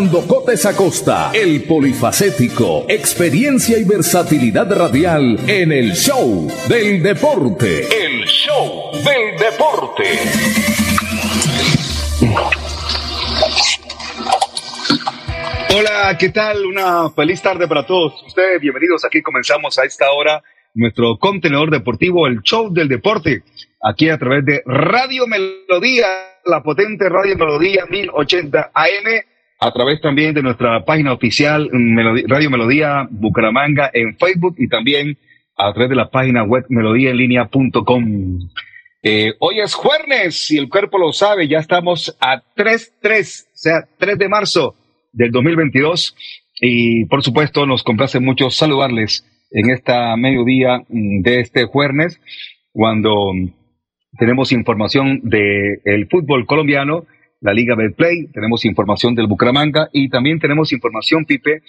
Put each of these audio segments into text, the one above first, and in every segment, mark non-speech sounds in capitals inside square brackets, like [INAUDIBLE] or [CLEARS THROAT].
Fernando Cotes Acosta, el polifacético, experiencia y versatilidad radial en el show del deporte. El show del deporte. Hola, ¿qué tal? Una feliz tarde para todos ustedes. Bienvenidos. Aquí comenzamos a esta hora nuestro contenedor deportivo, el show del deporte, aquí a través de Radio Melodía, la potente Radio Melodía 1080 AM a través también de nuestra página oficial Radio Melodía Bucaramanga en Facebook y también a través de la página web melodíaenlínea.com. Eh, hoy es jueves y el cuerpo lo sabe, ya estamos a 3-3, o sea, 3 de marzo del 2022 y por supuesto nos complace mucho saludarles en esta mediodía mm, de este jueves cuando tenemos información del fútbol colombiano la Liga Betplay, tenemos información del Bucaramanga y también tenemos información, Pipe,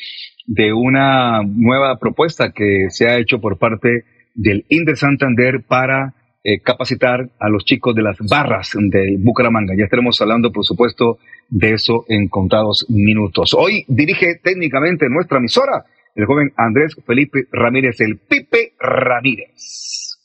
de una nueva propuesta que se ha hecho por parte del Inter Santander para eh, capacitar a los chicos de las barras del Bucaramanga. Ya estaremos hablando, por supuesto, de eso en contados minutos. Hoy dirige técnicamente nuestra emisora el joven Andrés Felipe Ramírez, el Pipe Ramírez.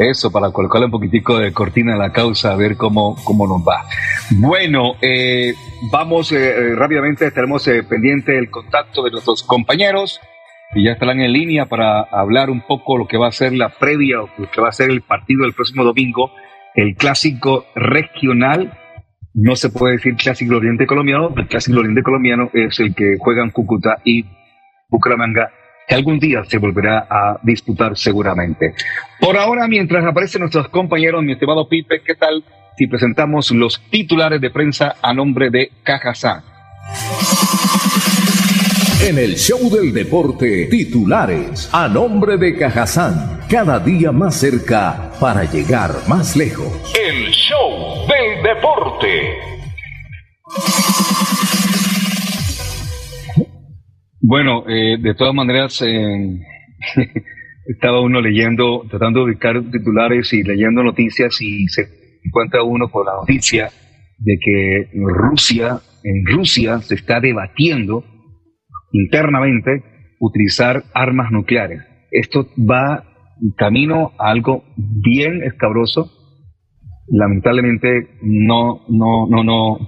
Eso, para colocarle un poquitico de cortina a la causa, a ver cómo, cómo nos va. Bueno, eh, vamos eh, eh, rápidamente, estaremos pendiente del contacto de nuestros compañeros que ya estarán en línea para hablar un poco lo que va a ser la previa o lo que va a ser el partido del próximo domingo, el clásico regional. No se puede decir clásico oriente colombiano, el clásico oriente colombiano es el que juegan Cúcuta y Bucaramanga que algún día se volverá a disputar seguramente. Por ahora, mientras aparecen nuestros compañeros, mi estimado Pipe, ¿qué tal si presentamos los titulares de prensa a nombre de Cajazán? En el show del deporte, titulares a nombre de Cajazán, cada día más cerca para llegar más lejos. El show del deporte. Bueno, eh, de todas maneras, [LAUGHS] estaba uno leyendo, tratando de ubicar titulares y leyendo noticias y se encuentra uno con la noticia de que Rusia, en Rusia se está debatiendo internamente utilizar armas nucleares. Esto va camino a algo bien escabroso. Lamentablemente no, no, no, no,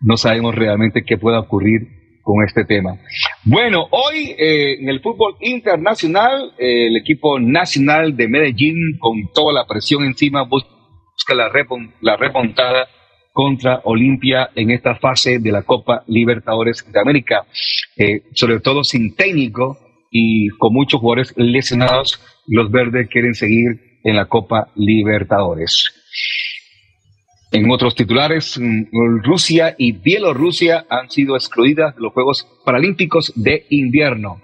no, sabemos realmente qué pueda ocurrir con este tema. Bueno, hoy eh, en el fútbol internacional, eh, el equipo nacional de Medellín, con toda la presión encima, busca la, la remontada contra Olimpia en esta fase de la Copa Libertadores de América. Eh, sobre todo sin técnico y con muchos jugadores lesionados, los verdes quieren seguir en la Copa Libertadores. En otros titulares, mm, Rusia y Bielorrusia han sido excluidas de los Juegos Paralímpicos de invierno.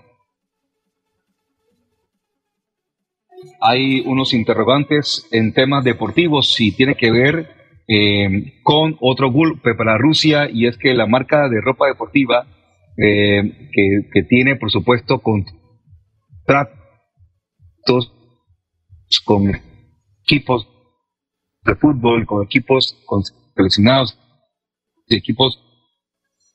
Hay unos interrogantes en temas deportivos si tiene que ver eh, con otro golpe para Rusia y es que la marca de ropa deportiva eh, que, tiene, por supuesto, contratos con equipos de fútbol, con equipos con seleccionados, equipos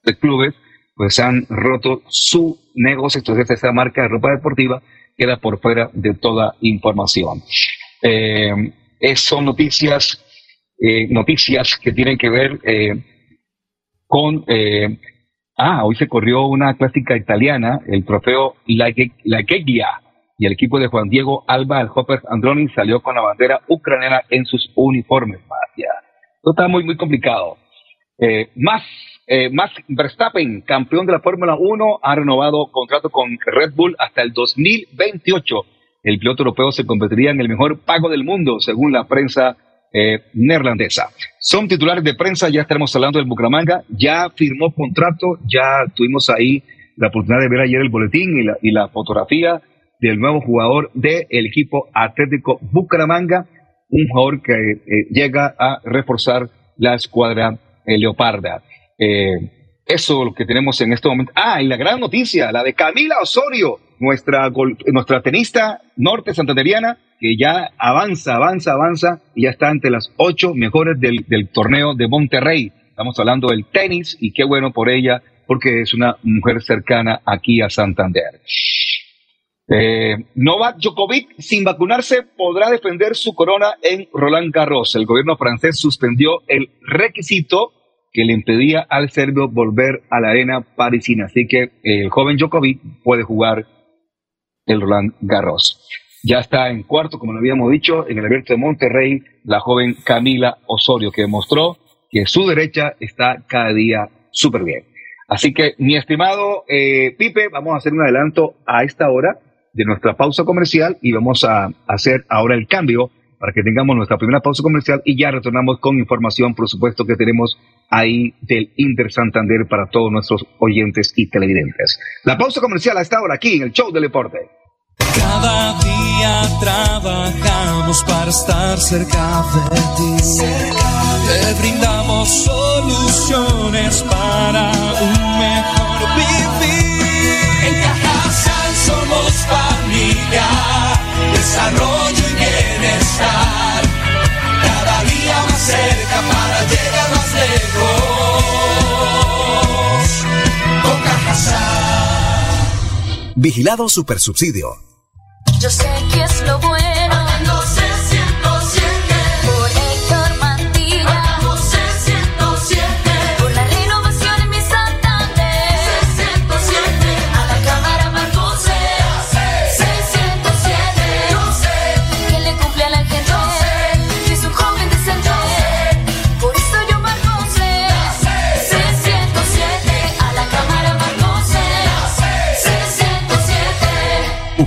de clubes, pues han roto su negocio. Entonces, esa marca de ropa deportiva queda por fuera de toda información. Eh, son noticias eh, noticias que tienen que ver eh, con... Eh, ah, hoy se corrió una clásica italiana, el trofeo La, La y el equipo de Juan Diego Alba, el Hopper Androni, salió con la bandera ucraniana en sus uniformes. Esto está muy, muy complicado. más, más Verstappen, campeón de la Fórmula 1, ha renovado contrato con Red Bull hasta el 2028. El piloto europeo se convertiría en el mejor pago del mundo, según la prensa eh, neerlandesa. Son titulares de prensa, ya estaremos hablando del Bucaramanga, ya firmó contrato, ya tuvimos ahí la oportunidad de ver ayer el boletín y la, y la fotografía del nuevo jugador del equipo Atlético Bucaramanga, un jugador que eh, llega a reforzar la escuadra eh, Leoparda. eso es lo que tenemos en este momento. Ah, y la gran noticia, la de Camila Osorio, nuestra, nuestra tenista norte santanderiana, que ya avanza, avanza, avanza y ya está entre las ocho mejores del, torneo de Monterrey. Estamos hablando del tenis y qué bueno por ella porque es una mujer cercana aquí a Santander. Eh, Novak Djokovic, sin vacunarse, podrá defender su corona en Roland Garros. El gobierno francés suspendió el requisito que le impedía al serbio volver a la arena parisina. Así que el joven Djokovic puede jugar el Roland Garros. Ya está en cuarto, como lo habíamos dicho, en el abierto de Monterrey, la joven Camila Osorio, que demostró que su derecha está cada día súper bien. Así que, mi estimado eh, Pipe, vamos a hacer un adelanto a esta hora de nuestra pausa comercial y vamos a hacer ahora el cambio para que tengamos nuestra primera pausa comercial y ya retornamos con información, por supuesto, que tenemos ahí del Inter Santander para todos nuestros oyentes y televidentes. La pausa comercial a esta hora aquí en el Show del Deporte. Cada día trabajamos para estar cerca de ti. Te brindamos soluciones para un mejor vivir. En Cajasal somos familia, desarrollo y bienestar. Cada día más cerca para llegar más lejos. Con. Vigilado Supersubsidio. Yo sé que es lo bueno.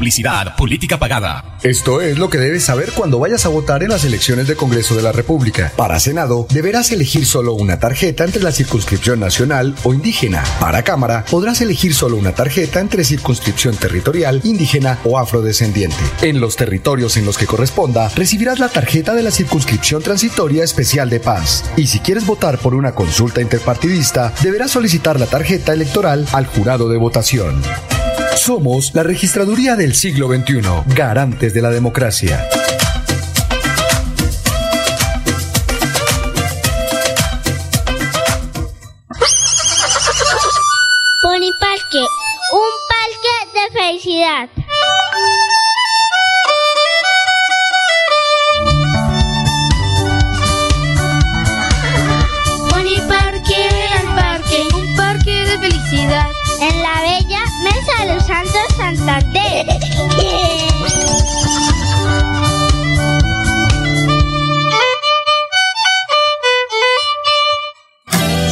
Publicidad, política pagada. Esto es lo que debes saber cuando vayas a votar en las elecciones de Congreso de la República. Para Senado, deberás elegir solo una tarjeta entre la circunscripción nacional o indígena. Para Cámara, podrás elegir solo una tarjeta entre circunscripción territorial, indígena o afrodescendiente. En los territorios en los que corresponda, recibirás la tarjeta de la circunscripción transitoria especial de paz. Y si quieres votar por una consulta interpartidista, deberás solicitar la tarjeta electoral al jurado de votación. Somos la registraduría del siglo XXI, garantes de la democracia. Parque, un parque de felicidad. Parque, el parque, un parque de felicidad. Santander.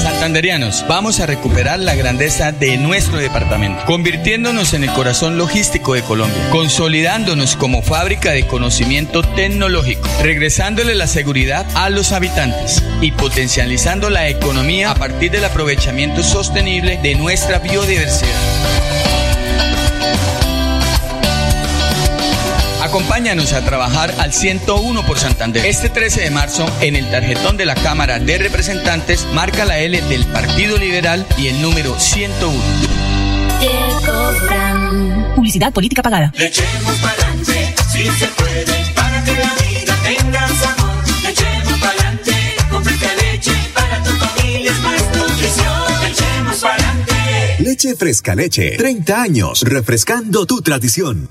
Santanderianos, vamos a recuperar la grandeza de nuestro departamento, convirtiéndonos en el corazón logístico de Colombia, consolidándonos como fábrica de conocimiento tecnológico, regresándole la seguridad a los habitantes y potencializando la economía a partir del aprovechamiento sostenible de nuestra biodiversidad. Acompáñanos a trabajar al 101 por Santander. Este 13 de marzo, en el tarjetón de la Cámara de Representantes, marca la L del Partido Liberal y el número 101. Publicidad política pagada. Le echemos pa'lante, si se puede, para que la vida tenga sabor. Le echemos pa'lante, con fresca leche, para tu familia es más nutrición. Le echemos pa'lante. Leche Fresca Leche. 30 años refrescando tu tradición.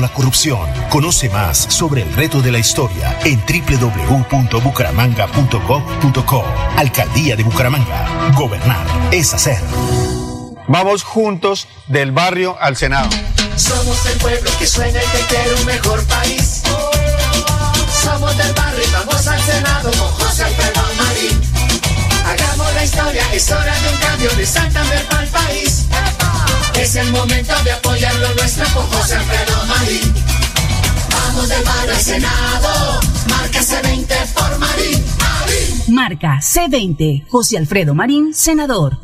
la corrupción. Conoce más sobre el reto de la historia en www.bucaramanga.gov.co. Alcaldía de Bucaramanga. Gobernar es hacer. Vamos juntos del barrio al Senado. Somos el pueblo que sueña y que quiere un mejor país. Somos del barrio y vamos al Senado con José Alfredo Marín. Hagamos la historia, es hora de un cambio de Santander para el país. Es el momento de apoyar lo nuestro con José Alfredo Marín. Vamos del barrio al Senado, marca C20 por Marín. Marín. Marca C20, José Alfredo Marín, senador.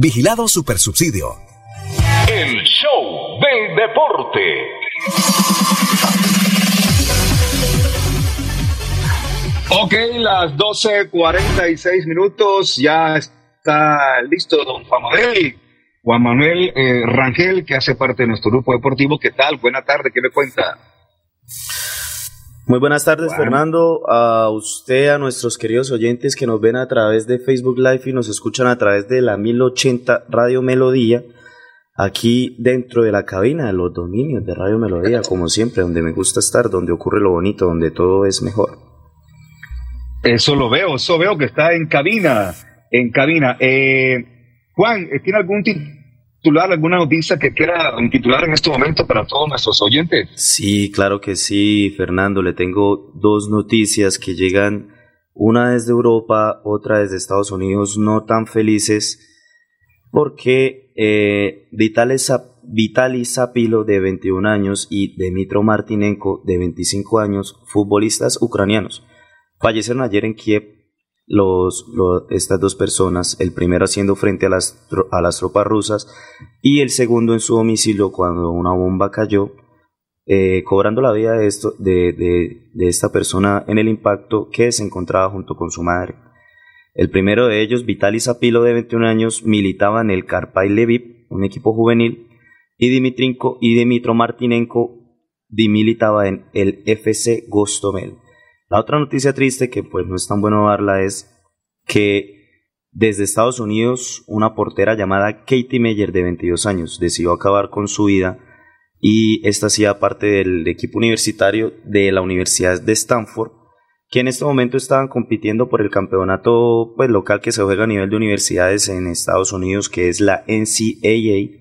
Vigilado Supersubsidio. El show del deporte. Ok, las 12.46 minutos, ya está listo don Juan Manuel. Juan Manuel eh, Rangel, que hace parte de nuestro grupo deportivo. ¿Qué tal? Buena tarde, ¿qué me cuenta? Muy buenas tardes. Fernando. A usted, a nuestros queridos oyentes que nos ven a través de Facebook Live y nos escuchan a través de la 1080 Radio Melodía, aquí dentro de la cabina de los dominios de Radio Melodía, como siempre, donde me gusta estar, donde ocurre lo bonito, donde todo es mejor. Eso lo veo, eso veo que está en cabina, en cabina. Eh, Juan, ¿tiene algún titular, alguna noticia que quiera titular en este momento para todos nuestros oyentes? Sí, claro que sí, Fernando. Le tengo dos noticias que llegan, una desde Europa, otra desde Estados Unidos, no tan felices, porque eh, Vitaly Zapilo, de 21 años, y Dmitro Martinenko, de 25 años, futbolistas ucranianos, fallecieron ayer en Kiev los, estas dos personas, el primero haciendo frente a las, a las tropas rusas y el segundo en su domicilio cuando una bomba cayó, eh, cobrando la vida de, esto, de, de- esta persona en el impacto que se encontraba junto con su madre. El primero de ellos, Vitaly Zapilo, de 21 años, militaba en el Karpay Lviv, un equipo juvenil, y Dimitrinko y Dimitro Martinenko militaba en el FC Gostomel. La otra noticia triste, que pues no es tan bueno darla, es que desde Estados Unidos una portera llamada Katie Meyer de 22 años decidió acabar con su vida y esta hacía parte del equipo universitario de la Universidad de Stanford que en este momento estaban compitiendo por el campeonato pues, local que se juega a nivel de universidades en Estados Unidos que es la NCAA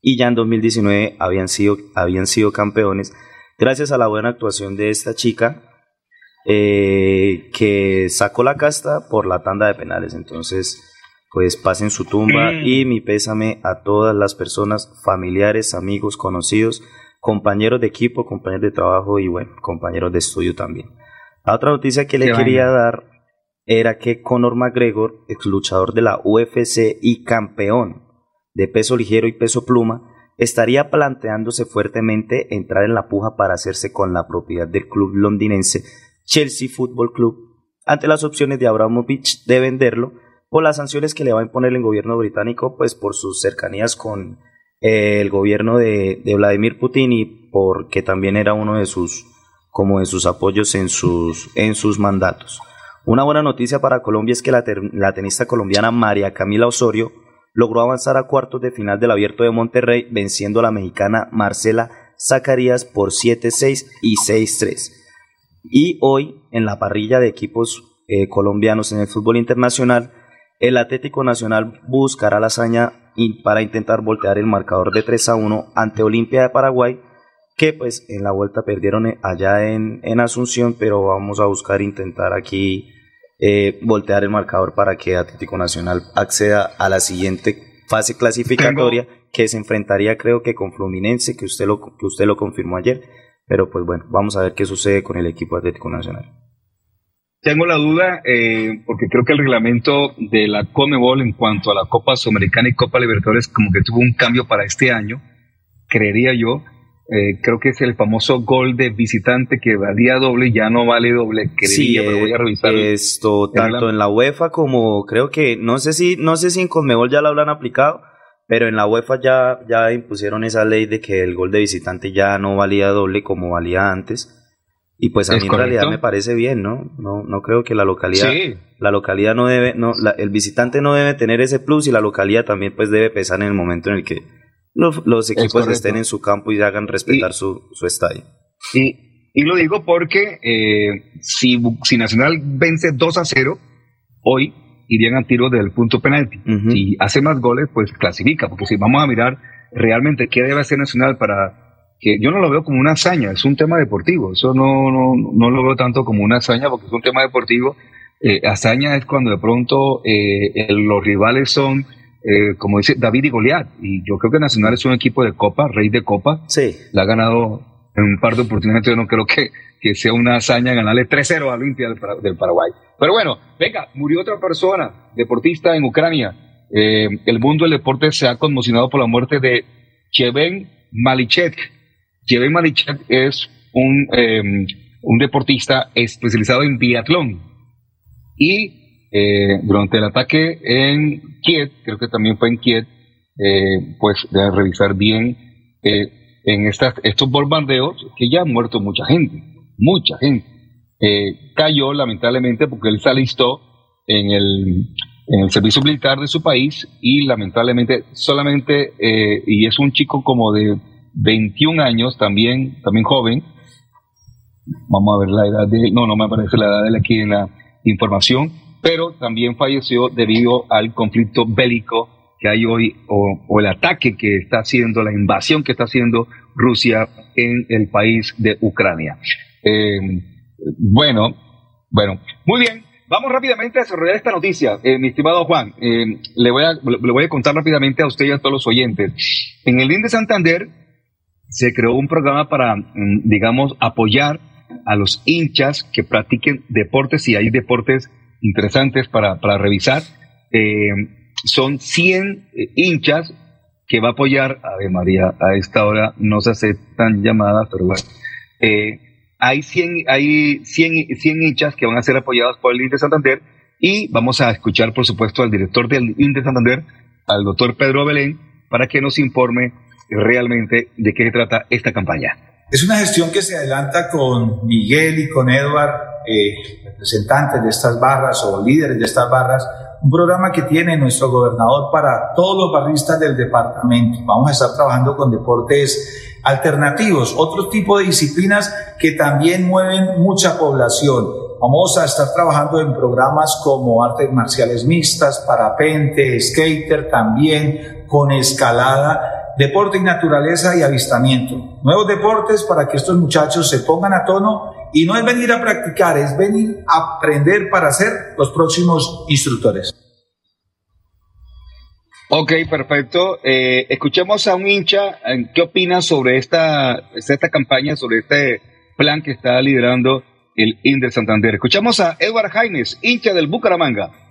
y ya en 2019 habían sido, habían sido campeones gracias a la buena actuación de esta chica eh, que sacó la casta por la tanda de penales. Entonces, pues pasen su tumba Mm. y mi pésame a todas las personas, familiares, amigos, conocidos, compañeros de equipo, compañeros de trabajo y bueno, compañeros de estudio también. La otra noticia que le quería vaina. dar era que Conor McGregor, ex luchador de la UFC y campeón de peso ligero y peso pluma, estaría planteándose fuertemente entrar en la puja para hacerse con la propiedad del club londinense Chelsea Football Club ante las opciones de Abramovich de venderlo por las sanciones que le va a imponer el gobierno británico pues por sus cercanías con eh, el gobierno de, Vladimir Putin y porque también era uno de sus como de sus apoyos en sus en sus mandatos. Una buena noticia para Colombia es que la, la tenista colombiana María Camila Osorio logró avanzar a cuartos de final del Abierto de Monterrey venciendo a la mexicana Marcela Zacarías por 7-6 y 6-3. Y hoy, en la parrilla de equipos eh, colombianos en el fútbol internacional, el Atlético Nacional buscará la hazaña para intentar voltear el marcador de 3 a 1 ante Olimpia de Paraguay, que pues en la vuelta perdieron eh, allá en, en Asunción, pero vamos a buscar intentar aquí eh, voltear el marcador para que Atlético Nacional acceda a la siguiente fase clasificatoria que se enfrentaría creo que con Fluminense, que usted lo, que usted lo confirmó ayer, pero pues bueno, vamos a ver qué sucede con el equipo Atlético Nacional. Tengo la duda, eh, porque creo que el reglamento de la Comebol en cuanto a la Copa Sudamericana y Copa Libertadores como que tuvo un cambio para este año, creería yo. eh, creo que es el famoso gol de visitante que valía doble, ya no vale doble, sí, pero voy a revisar. Esto, tanto en la UEFA como creo que, no sé si, no sé si en Conmebol ya lo habrán aplicado, pero en la UEFA ya, ya impusieron esa ley de que el gol de visitante ya no valía doble como valía antes. Y pues a mí en realidad me parece bien, ¿no? No, no creo que la localidad, la localidad no debe, no, el visitante no debe tener ese plus y la localidad también pues debe pesar en el momento en el que los, equipos estén en su campo y hagan respetar su, su estadio. Y, y lo digo porque eh, si, si Nacional vence 2 a 0, hoy irían a tiro del punto penalti. Si hace más goles, pues clasifica, porque si vamos a mirar realmente qué debe hacer Nacional para que yo no lo veo como una hazaña, es un tema deportivo, eso no, no, no lo veo tanto como una hazaña porque es un tema deportivo. Eh, hazaña es cuando de pronto eh, los rivales son eh, como dice David y Goliat. Y yo creo que Nacional es un equipo de Copa, rey de Copa. Sí. La ha ganado en un par de oportunidades. Yo no creo que, que sea una hazaña ganarle 3-0 a Olimpia del, Paraguay. Pero bueno, venga, murió otra persona, deportista en Ucrania. Eh, el mundo del deporte se ha conmocionado por la muerte de Cheven Malichek. Cheven Malichek es un, eh, un deportista especializado en biatlón. Y eh, durante el ataque en Kiev, creo que también fue en Kiev, pues de revisar bien en estas, estos bombardeos que ya ha muerto mucha gente, mucha gente. cayó lamentablemente porque él se alistó en el, en el servicio militar de su país y lamentablemente solamente, y es un chico como de 21 años, también, también joven, vamos a ver la edad de, no, no me aparece la edad de él aquí en la información, pero también falleció debido al conflicto bélico que hay hoy o, el ataque que está haciendo, la invasión que está haciendo Rusia en el país de Ucrania. Eh, bueno, bueno, muy bien. Vamos rápidamente a desarrollar esta noticia, eh, mi estimado Juan. Eh, le, voy a, le voy a contar rápidamente a usted y a todos los oyentes. En el INDE Santander se creó un programa para, mm, digamos, apoyar a los hinchas que practiquen deportes y hay deportes interesantes para, para revisar. Son 100 eh, hinchas que va a apoyar, a ver María, a esta hora no se aceptan llamadas, pero bueno, eh, hay 100, hay 100, 100 hinchas que van a ser apoyados por el INDE Santander y vamos a escuchar, por supuesto, al director del INDE Santander, al doctor Pedro Belén, para que nos informe realmente de qué se trata esta campaña. Es una gestión que se adelanta con Miguel y con Edward, eh, representantes de estas barras o líderes de estas barras, un programa que tiene nuestro gobernador para todos los barristas del departamento. Vamos a estar trabajando con deportes alternativos, otro tipo de disciplinas que también mueven mucha población. Vamos a estar trabajando en programas como artes marciales mixtas, parapente, skater, también con escalada deporte y naturaleza y avistamiento. Nuevos deportes para que estos muchachos se pongan a tono y no es venir a practicar, es venir a aprender para ser los próximos instructores. Ok, perfecto. Eh, escuchemos a un hincha. ¿Qué opina sobre esta, esta campaña, sobre este plan que está liderando el Inder Santander? Escuchamos a Edward Jaines, hincha del Bucaramanga.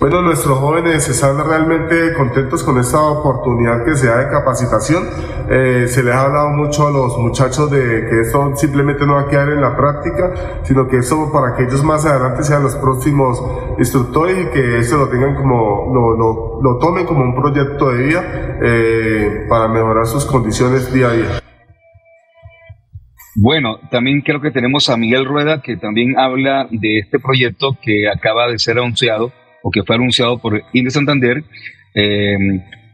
Bueno, nuestros jóvenes están realmente contentos con esta oportunidad que se da de capacitación. Eh, se les ha hablado mucho a los muchachos de que esto simplemente no va a quedar en la práctica, sino que esto para que ellos más adelante sean los próximos instructores y que esto lo tengan como, lo, lo, lo tomen como un proyecto de vida eh, para mejorar sus condiciones día a día. Bueno, también creo que tenemos a Miguel Rueda que también habla de este proyecto que acaba de ser anunciado o que fue anunciado por Inde Santander, eh,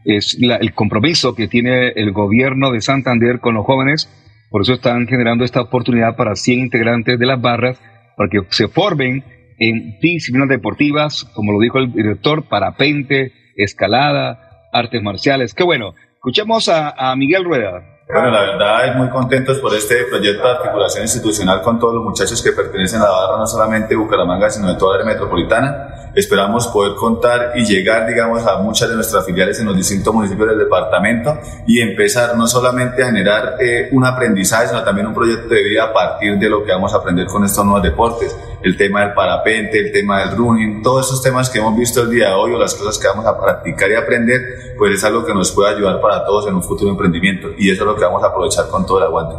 es el compromiso que tiene el gobierno de Santander con los jóvenes. Por eso están generando esta oportunidad para 100 integrantes de las barras, para que se formen en disciplinas deportivas, como lo dijo el director, parapente, escalada, artes marciales. Qué bueno. Escuchemos a, Miguel Rueda. Bueno, la verdad es muy contentos por este proyecto de articulación institucional con todos los muchachos que pertenecen a la barra, no solamente de Bucaramanga, sino de toda la área metropolitana Esperamos poder contar y llegar, digamos, a muchas de nuestras filiales en los distintos municipios del departamento y empezar no solamente a generar eh, un aprendizaje, sino también un proyecto de vida a partir de lo que vamos a aprender con estos nuevos deportes. El tema del parapente, el tema del running, todos esos temas que hemos visto el día de hoy o las cosas que vamos a practicar y aprender, pues es algo que nos puede ayudar para todos en un futuro emprendimiento y eso es lo que vamos a aprovechar con todo el aguante.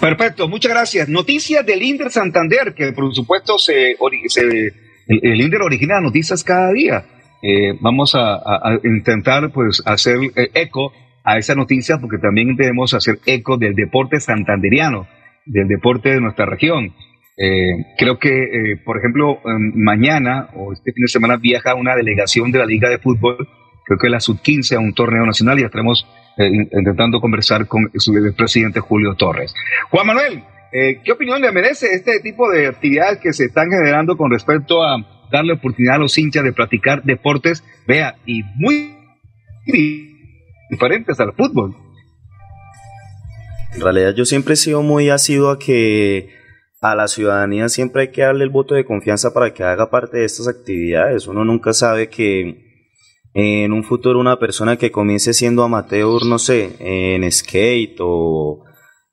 Perfecto, muchas gracias. Noticias del Inder Santander, que por supuesto se, el, el, Inder origina noticias cada día. Eh, vamos a, intentar pues hacer eh, eco a esa noticia porque también debemos hacer eco del deporte santanderiano, del deporte de nuestra región. Eh, creo que, por ejemplo, em, mañana o este fin de semana viaja una delegación de la Liga de Fútbol, creo que la sub-15 a un torneo nacional y estaremos intentando conversar con su presidente Julio Torres. Juan Manuel, eh, ¿qué opinión le merece este tipo de actividades que se están generando con respecto a darle oportunidad a los hinchas de practicar deportes, vea, y muy diferentes al fútbol? En realidad yo siempre he sido muy asiduo a que a la ciudadanía siempre hay que darle el voto de confianza para que haga parte de estas actividades. Uno nunca sabe que en un futuro una persona que comience siendo amateur, no sé, en skate o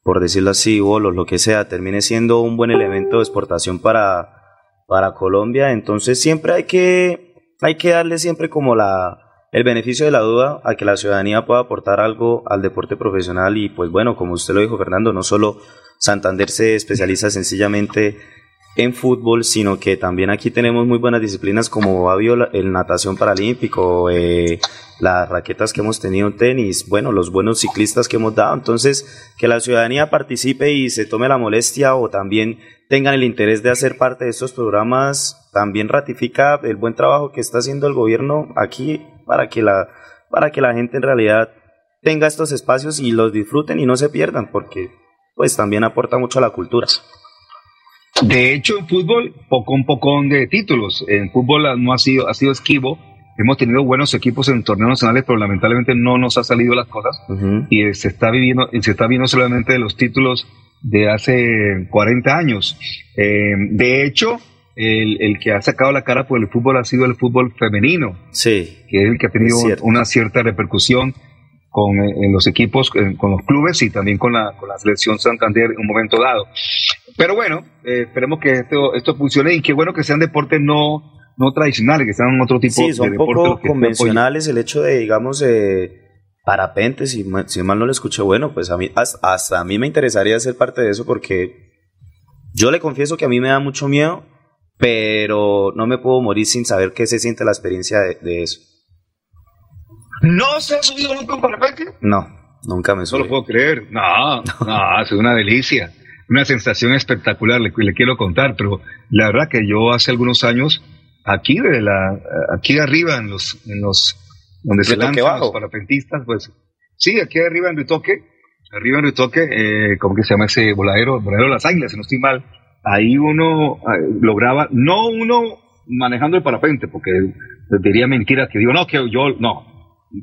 por decirlo así, bolos, lo que sea, termine siendo un buen elemento de exportación para, para Colombia, entonces siempre hay que, hay que darle siempre como la, el beneficio de la duda a que la ciudadanía pueda aportar algo al deporte profesional y pues bueno, como usted lo dijo Fernando, no solo Santander se especializa sencillamente en fútbol, sino que también aquí tenemos muy buenas disciplinas como el natación paralímpico, eh, las raquetas que hemos tenido en tenis, bueno, los buenos ciclistas que hemos dado. Entonces, que la ciudadanía participe y se tome la molestia o también tengan el interés de hacer parte de estos programas, también ratifica el buen trabajo que está haciendo el gobierno aquí para que la, para que la gente en realidad tenga estos espacios y los disfruten y no se pierdan, porque pues también aporta mucho a la cultura. De hecho, en fútbol, poco un poco de títulos. En fútbol no ha sido, ha sido esquivo. Hemos tenido buenos equipos en torneos nacionales, pero lamentablemente no nos ha salido las cosas. Y se está viviendo, se está viendo solamente de los títulos de hace 40 años. Eh, de hecho, el, el, que ha sacado la cara por el fútbol ha sido el fútbol femenino. Sí. Que es el que ha tenido una cierta repercusión con en los equipos, con los clubes y también con la, con la selección Santander en un momento dado. Pero bueno, eh, esperemos que esto, esto funcione y qué bueno que sean deportes no, no tradicionales, que sean otro tipo sí, son de deportes. poco convencionales el hecho de, digamos, parapentes, si, si mal no lo escuché, bueno, pues a mí, hasta, a mí me interesaría ser parte de eso porque yo le confieso que a mí me da mucho miedo, pero no me puedo morir sin saber qué se siente la experiencia de, eso. ¿No se ha subido nunca un parapente? No, nunca me subí. No lo puedo creer. No, [LAUGHS] no, es una delicia una sensación espectacular, le, le, quiero contar, pero la verdad que yo hace algunos años, aquí de la, aquí arriba en los, en los, donde se lanzan los parapentistas, pues, sí, aquí arriba en Ritoque, arriba en Ritoque, eh, ¿cómo que se llama ese voladero? Voladero de las Águilas, si no estoy mal, ahí uno eh, lograba, no uno manejando el parapente, porque diría mentiras que digo, no, que yo, no,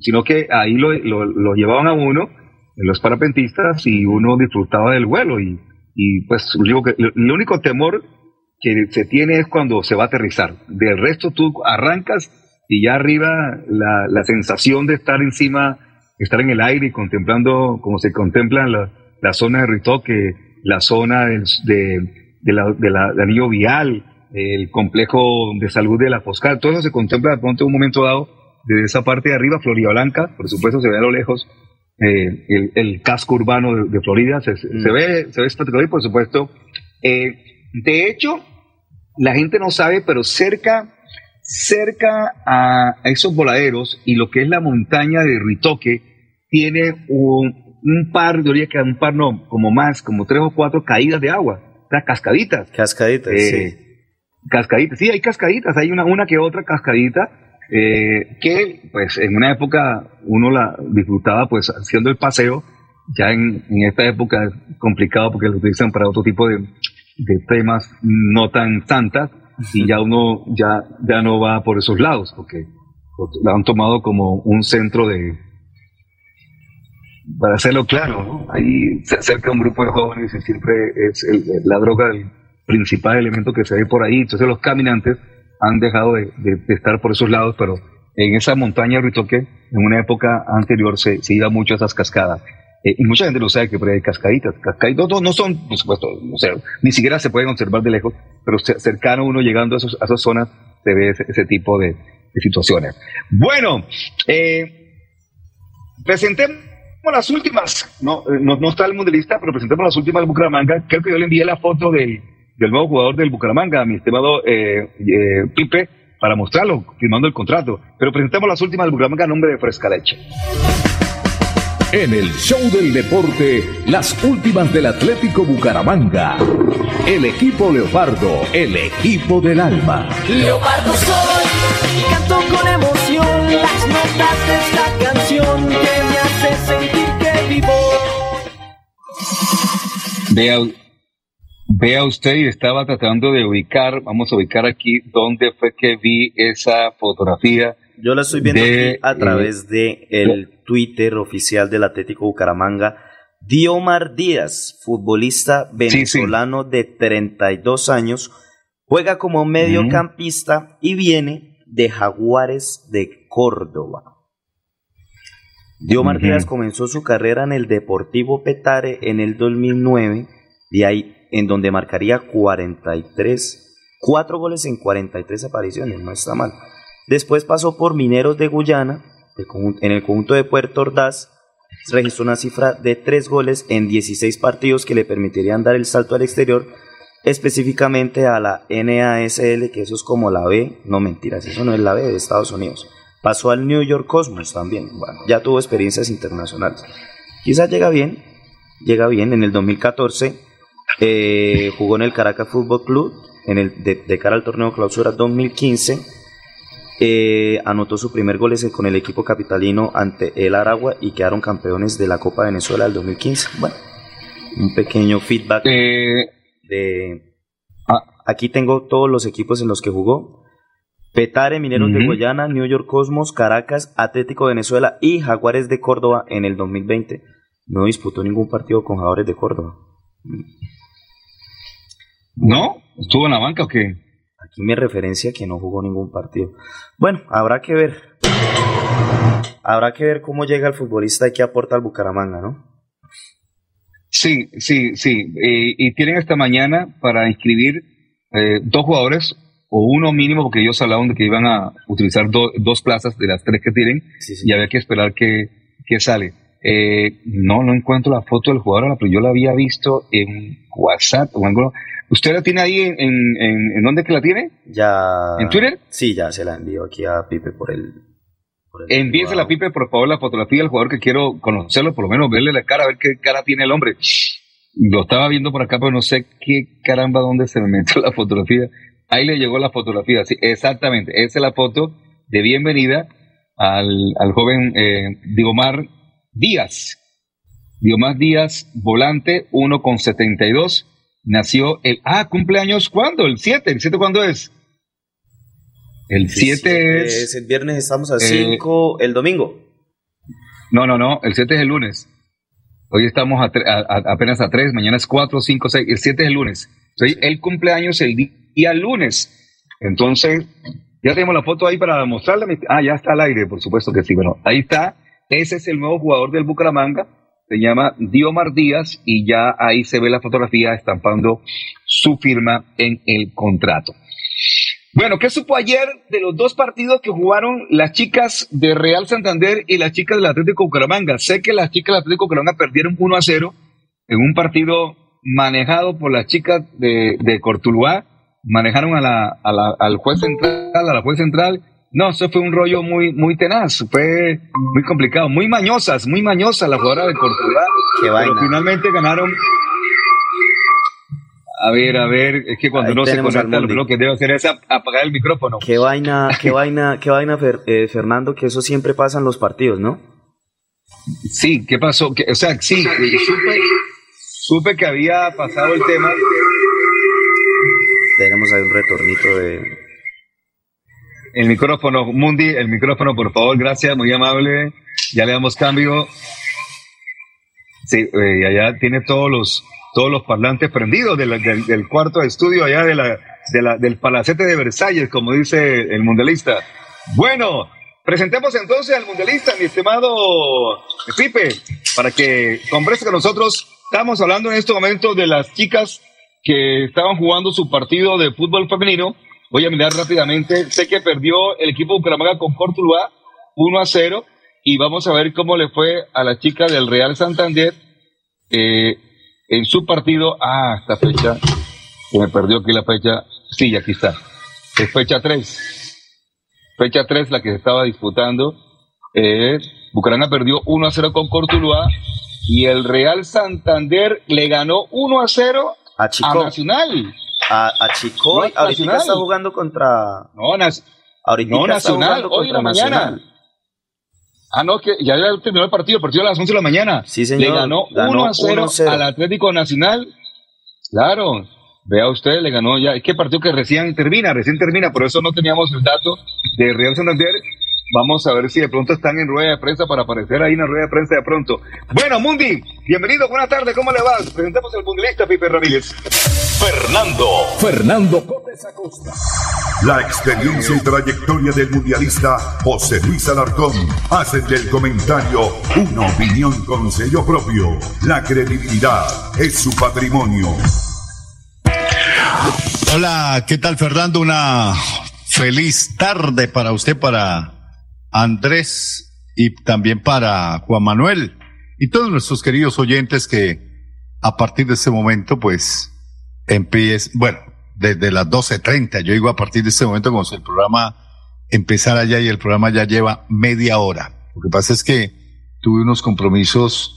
sino que ahí lo, lo, lo llevaban a uno, los parapentistas, y uno disfrutaba del vuelo y y pues digo que el único temor que se tiene es cuando se va a aterrizar. Del resto tú arrancas y ya arriba la, la sensación de estar encima, estar en el aire y contemplando como se contempla la, la zona de Ritoque, la zona de, de, la, de la, del anillo vial, el complejo de salud de la Foscal, todo eso se contempla de un momento dado desde esa parte de arriba, Florida Blanca, por supuesto se ve a lo lejos eh, el, el, casco urbano de, Florida se, se, mm. ve, se ve espectacular y por supuesto, eh, de hecho, la gente no sabe, pero cerca, cerca a esos voladeros y lo que es la montaña de Ritoque, tiene un, un par, yo diría que un par no, como más, como tres o cuatro caídas de agua, o sea, cascaditas. Cascaditas, eh, sí. Cascaditas, sí, hay cascaditas, hay una, una que otra cascadita eh, que pues en una época uno la disfrutaba pues haciendo el paseo, ya en, esta época es complicado porque lo utilizan para otro tipo de, temas no tan santas y ya uno ya, ya no va por esos lados porque lo han tomado como un centro de, para hacerlo claro, ahí se acerca un grupo de jóvenes y siempre es la droga el principal elemento que se ve por ahí. Entonces los caminantes han dejado de, estar por esos lados, pero en esa montaña de Ritoque, en una época anterior, se, se iba mucho a esas cascadas. Eh, y mucha gente lo sabe que por ahí hay cascaditas. Cascaditas no, son, por supuesto, o sea, ni siquiera se pueden observar de lejos, pero cercano uno llegando a, esas zonas se ve ese, tipo de, situaciones. Bueno, eh, presentemos las últimas, no, eh, no, no, está el mundialista, pero presentemos las últimas del Bucaramanga. Creo que yo le envié la foto del, del nuevo jugador del Bucaramanga, mi estimado eh, eh, Pipe, para mostrarlo, firmando el contrato. Pero presentemos las últimas del Bucaramanga a nombre de Fresca Leche. En el show del deporte, las últimas del Atlético Bucaramanga. El equipo Leopardo, el equipo del alma. Leopardo soy y canto con emoción las notas de esta canción que me hace sentir que vivo. Vea, vea usted y estaba tratando de ubicar, vamos a ubicar aquí dónde fue que vi esa fotografía. Yo la estoy viendo aquí a través de el Twitter oficial del Atlético Bucaramanga. Diomar Díaz, futbolista venezolano de 32 años, juega como mediocampista y viene de Jaguares de Córdoba. Diomar Díaz comenzó su carrera en el Deportivo Petare en el 2009, de ahí en donde marcaría 43, 4 goles en 43 apariciones, no está mal. Después pasó por Mineros de Guyana, en el conjunto de Puerto Ordaz, registró una cifra de 3 goles en 16 partidos que le permitirían dar el salto al exterior, específicamente a la NASL, que eso es como la B, no mentiras, eso no es la B de Estados Unidos. Pasó al New York Cosmos también, bueno, ya tuvo experiencias internacionales. Quizás llega bien, llega bien, en el 2014 eh, jugó en el Caracas Fútbol Club en el, de, cara al torneo clausura 2015. Eh, anotó su primer gol con el equipo capitalino ante el Aragua y quedaron campeones de la Copa Venezuela del 2015. Bueno, un pequeño feedback eh, de... Ah, aquí tengo todos los equipos en los que jugó. Petare, Mineros de Guayana, New York Cosmos, Caracas, Atlético Venezuela y Jaguares de Córdoba en el 2020. No disputó ningún partido con Jaguares de Córdoba. ¿No? ¿Estuvo en la banca o qué? Aquí me referencia que no jugó ningún partido. Bueno, habrá que ver. Habrá que ver cómo llega el futbolista y qué aporta al Bucaramanga, ¿no? Sí, sí, sí. y tienen esta mañana para inscribir eh, dos jugadores o uno mínimo, porque ellos hablaban de que iban a utilizar dos plazas de las tres que tienen y había que esperar que, que sale. Eh, no, no encuentro la foto del jugador, pero yo la había visto en WhatsApp o algo. ¿Usted la tiene ahí en, en, en, dónde que la tiene? Ya. ¿En Twitter? Sí, ya se la envío aquí a Pipe por el. Por Envíesela a Pipe, por favor, la fotografía del jugador que quiero conocerlo, por lo menos verle la cara, a ver qué cara tiene el hombre. Lo estaba viendo por acá, pero no sé qué caramba, dónde se me metió la fotografía. Ahí le llegó la fotografía, sí, exactamente. Esa es la foto de bienvenida al, al joven eh, Digomar Díaz. Diomás Díaz, volante, 1 con 72. Nació el. Ah, cumpleaños, ¿cuándo? El 7. ¿El 7 cuándo es? El 7 es, El viernes estamos a 5. Eh, el domingo. No, no, no. El 7 es el lunes. Hoy estamos apenas a 3. Mañana es 4, 5, 6. El 7 es el lunes. Entonces, el cumpleaños el día lunes. Entonces, ya tenemos la foto ahí para mostrarla. Ah, ya está al aire, por supuesto que sí. Bueno, ahí está ese es el nuevo jugador del Bucaramanga, se llama Diomar Díaz y ya ahí se ve la fotografía estampando su firma en el contrato. Bueno, ¿qué supo ayer de los dos partidos que jugaron las chicas de Real Santander y las chicas del Atlético Bucaramanga? Sé que las chicas del Atlético Bucaramanga perdieron 1 a 0 en un partido manejado por las chicas de, de Cortuluá, manejaron a la, al juez central, a la juez central, no, eso fue un rollo muy, muy tenaz, fue muy complicado, muy mañosas, muy mañosas la jugadora de Portugal. Qué vaina. Pero finalmente ganaron. A ver, a ver, es que cuando no se conecta lo que debe hacer es apagar el micrófono. Qué vaina, qué vaina, qué vaina, eh, Fernando, que eso siempre pasa en los partidos, ¿no? Sí, ¿qué pasó? o sea, sí, supe, supe que había pasado el tema. Tenemos ahí un retornito de, el micrófono, Mundi, el micrófono, por favor, gracias, muy amable. Ya le damos cambio. Sí, eh, allá tiene todos los, todos los parlantes prendidos del, del, cuarto de estudio allá de la, de la, del palacete de Versalles, como dice el mundialista. Bueno, presentemos entonces al mundialista, mi estimado Pipe, para que converse con nosotros. Estamos hablando en este momento de las chicas que estaban jugando su partido de fútbol femenino. Voy a mirar rápidamente. Sé que perdió el equipo Bucaramanga con Cortuluá 1 a 0 y vamos a ver cómo le fue a la chica del Real Santander eh, en su partido. Ah, esta fecha, se me perdió aquí la fecha. Sí, aquí está. Es fecha 3. Fecha 3 la que se estaba disputando. Eh, Bucaramanga perdió 1 a 0 con Cortuluá y el Real Santander le ganó 1 a 0 a, Chico. a Nacional. A, a Chico, No, ahorita Nacional. está jugando contra. No, nas- ahorita no está Nacional, jugando hoy en la mañana. Ah, no, que ya ya terminó el partido, el partido a las 11 de la mañana. Sí, señor. Le ganó, Ganó 1 a 0 1-0. al Atlético Nacional. Claro, vea usted, le ganó ya. Es que partido que recién termina, recién termina, por eso no teníamos el dato de Real Santander. Vamos a ver si de pronto están en rueda de prensa para aparecer ahí en la rueda de prensa de pronto. Bueno, Mundi, bienvenido, buenas tardes, ¿cómo le va? Presentemos al mundialista Pipe Ramírez. Fernando. Fernando Cotes Acosta. La experiencia y trayectoria del mundialista José Luis Alarcón hacen del comentario una opinión con sello propio. La credibilidad es su patrimonio. Hola, ¿qué tal Fernando? Una feliz tarde para usted, para Andrés y también para Juan Manuel y todos nuestros queridos oyentes que a partir de este momento pues empieza, bueno, desde las 12.30, yo digo a partir de este momento como si el programa empezara ya y el programa ya lleva media hora. Lo que pasa es que tuve unos compromisos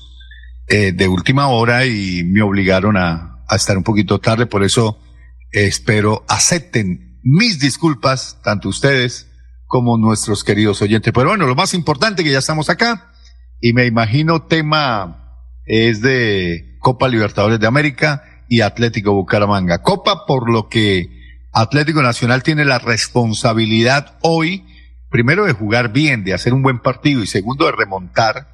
eh, de última hora y me obligaron a estar un poquito tarde, por eso espero acepten mis disculpas, tanto ustedes como nuestros queridos oyentes. Pero bueno, lo más importante que ya estamos acá y me imagino tema es de Copa Libertadores de América y Atlético Bucaramanga. Copa por lo que Atlético Nacional tiene la responsabilidad hoy, primero de jugar bien, de hacer un buen partido y segundo de remontar,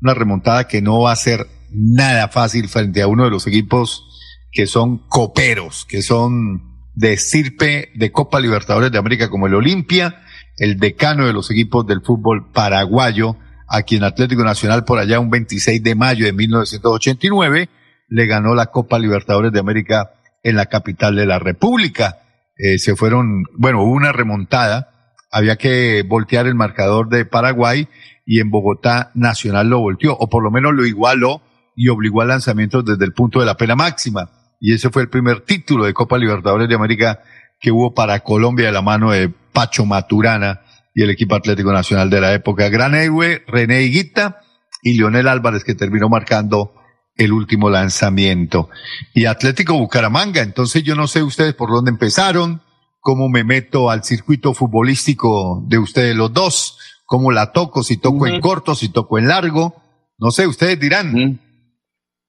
una remontada que no va a ser nada fácil frente a uno de los equipos que son coperos, que son de estirpe de Copa Libertadores de América como el Olimpia, el decano de los equipos del fútbol paraguayo, a quien Atlético Nacional por allá un 26 de mayo de 1989 le ganó la Copa Libertadores de América en la capital de la República. Eh, se fueron, bueno, hubo una remontada, había que voltear el marcador de Paraguay y en Bogotá Nacional lo volteó, o por lo menos lo igualó y obligó al lanzamiento desde el punto de la pena máxima. Y ese fue el primer título de Copa Libertadores de América que hubo para Colombia de la mano de Pacho Maturana y el equipo Atlético Nacional de la época. Gran héroe, René Higuita y Leonel Álvarez que terminó marcando el último lanzamiento. Y Atlético Bucaramanga, entonces yo no sé ustedes por dónde empezaron, cómo me meto al circuito futbolístico de ustedes los dos, cómo la toco, si toco en corto, si toco en largo, no sé, ustedes dirán.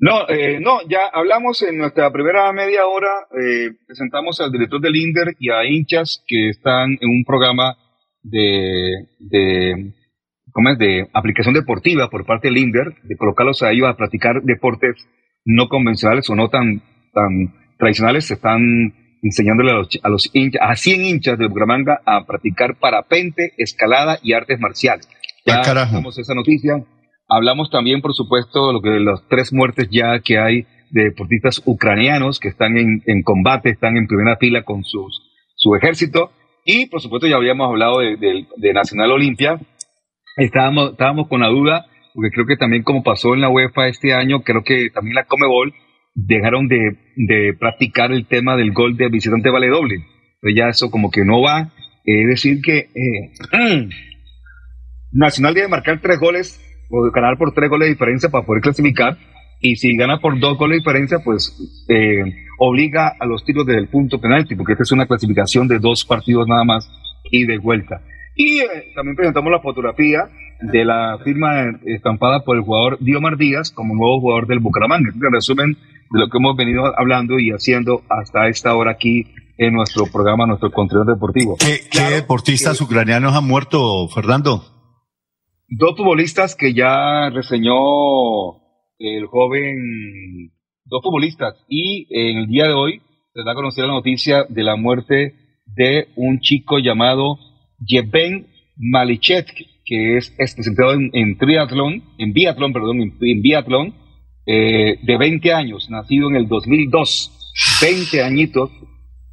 No, eh, no, ya hablamos en nuestra primera media hora, eh, presentamos al director del INDER y a hinchas que están en un programa de, de, ¿cómo es? de aplicación deportiva por parte del INDER, de colocarlos a ellos a practicar deportes no convencionales o no tan, tan tradicionales, se están enseñándole a los, a los hinchas, a 100 hinchas de Bucaramanga a practicar parapente, escalada y artes marciales. Ya tenemos esa noticia. Hablamos también, por supuesto, lo que las tres muertes ya que hay de deportistas ucranianos que están en, en combate, están en primera fila con sus, su ejército. Y, por supuesto, ya habíamos hablado de, Nacional Olimpia. Estábamos, estábamos con la duda, porque creo que también como pasó en la UEFA este año, creo que también la Comebol dejaron de, de practicar el tema del gol de visitante vale doble. Ya eso como que no va. Es decir que eh, [CLEARS THROAT] Nacional debe marcar tres goles ganar por tres goles de diferencia para poder clasificar. Y si gana por dos goles de diferencia, pues eh, obliga a los tiros desde el punto penalti, porque esta es una clasificación de dos partidos nada más y de vuelta. Y eh, también presentamos la fotografía de la firma estampada por el jugador Diomar Díaz como nuevo jugador del Bucaramanga. Este es el resumen de lo que hemos venido hablando y haciendo hasta esta hora aquí en nuestro programa, nuestro contenido deportivo. ¿Qué, qué deportistas ucranianos han muerto, Fernando? Dos futbolistas que ya reseñó el joven, dos futbolistas, y en el día de hoy se da a conocer la noticia de la muerte de un chico llamado Yevgen Malichet, que es especializado en, en triatlón, en biatlón, perdón, en, en biatlón, eh, de 20 años, nacido en el 2002, 20 añitos,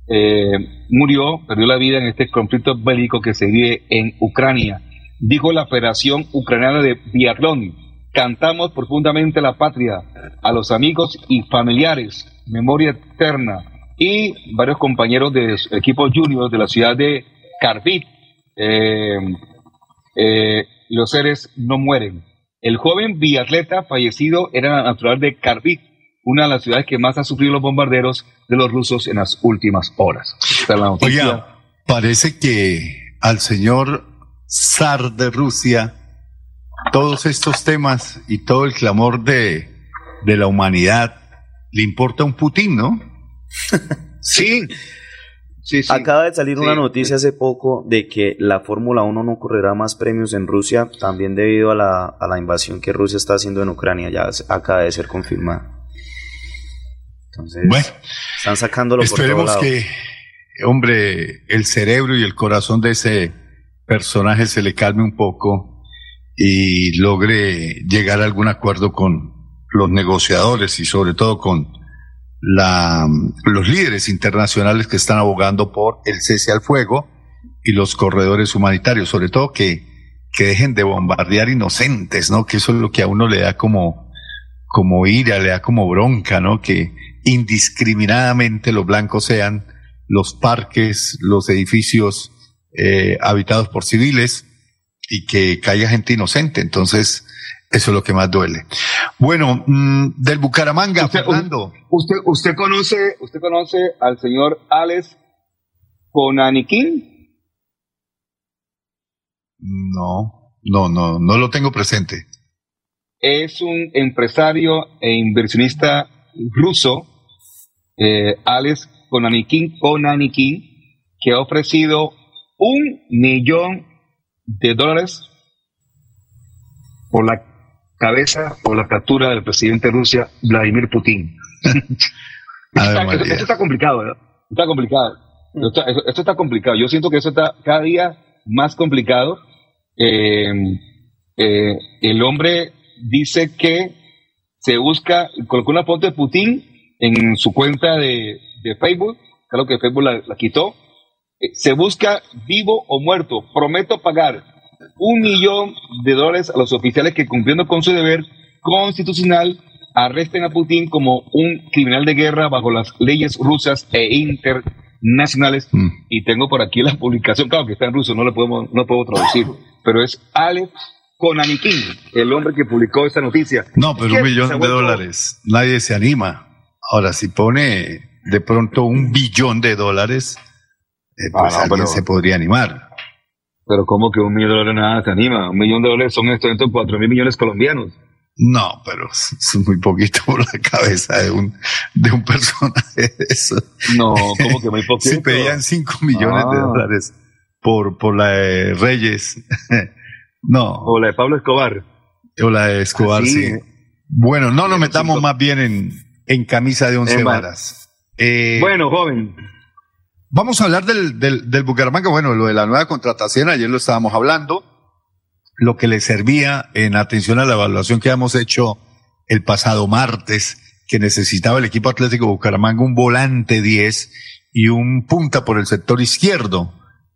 eh, murió, perdió la vida en este conflicto bélico que se vive en Ucrania. Dijo la Federación Ucraniana de Biatlón, cantamos profundamente la patria, a los amigos y familiares, memoria eterna, y varios compañeros de su equipo junior de la ciudad de Kharkiv. Eh, eh, los seres no mueren. El joven biatleta fallecido era natural de Kharkiv, una de las ciudades que más ha sufrido los bombarderos de los rusos en las últimas horas. Oiga, parece que al señor zar de Rusia todos estos temas y todo el clamor de, de la humanidad le importa un Putin, ¿no? [LAUGHS] sí. Sí, sí. Acaba de salir Sí. una noticia hace poco de que la Fórmula 1 no correrá más premios en Rusia, también debido a la, a la invasión que Rusia está haciendo en Ucrania, ya acaba de ser confirmada. Entonces, Bueno, están sacándolo por Esperemos lados. que, hombre, el cerebro y el corazón de ese personaje se le calme un poco y logre llegar a algún acuerdo con los negociadores y sobre todo con la, los líderes internacionales que están abogando por el cese al fuego y los corredores humanitarios, sobre todo que, que dejen de bombardear inocentes, ¿no? Que eso es lo que a uno le da como, como ira, le da como bronca, ¿no? Que indiscriminadamente los blancos sean los parques, los edificios eh, habitados por civiles y que caiga gente inocente. Entonces, eso es lo que más duele. Bueno, mm, del Bucaramanga, Fernando. ¿Usted, usted conoce, usted conoce al señor Alex Konanikin? No, no, no, no lo tengo presente. Es un empresario e inversionista ruso, eh, Alex Konanikin, Konanikin, que ha ofrecido un millón de dólares por la cabeza o la captura del presidente de Rusia, Vladimir Putin. [LAUGHS] Esto, [LAUGHS] esto está complicado, ¿verdad? Está complicado. Esto, está- eso- esto está complicado. Yo siento que eso está cada día más complicado. Eh, eh, el hombre dice que se busca, colocó una foto de Putin en su cuenta de, de Facebook, claro que Facebook la, la quitó. Eh, se busca vivo o muerto. Prometo pagar un millón de dólares a los oficiales que cumpliendo con su deber constitucional arresten a Putin como un criminal de guerra bajo las leyes rusas e internacionales. Y tengo por aquí la publicación, claro que está en ruso, no lo podemos, no puedo traducir, pero es Alex Konanikin, el hombre que publicó esta noticia. No, pero un millón de dólares, nadie se anima. Ahora, si pone de pronto un billón de dólares, eh, pues Ah, no, alguien pero- se podría animar. Pero ¿cómo que un millón de dólares nada se anima? Un millón de dólares son estos, estos cuatro mil millones colombianos. No, pero [LAUGHS] es muy poquito por la cabeza de un, de un personaje de eso. No, como que muy [LAUGHS] poquito. Si pedían 5 millones de Ah. dólares por, por la de Reyes. [LAUGHS] no. O la de Pablo Escobar. O la de Escobar, Así, sí. Bueno, no nos metamos más bien en, en camisa de once varas. Eh, Bueno, joven. Vamos a hablar del, del, del Bucaramanga. Bueno, lo de la nueva contratación, ayer lo estábamos hablando. Lo que le servía en atención a la evaluación que habíamos hecho el pasado martes, que necesitaba el equipo Atlético Bucaramanga un volante 10 y un punta por el sector izquierdo.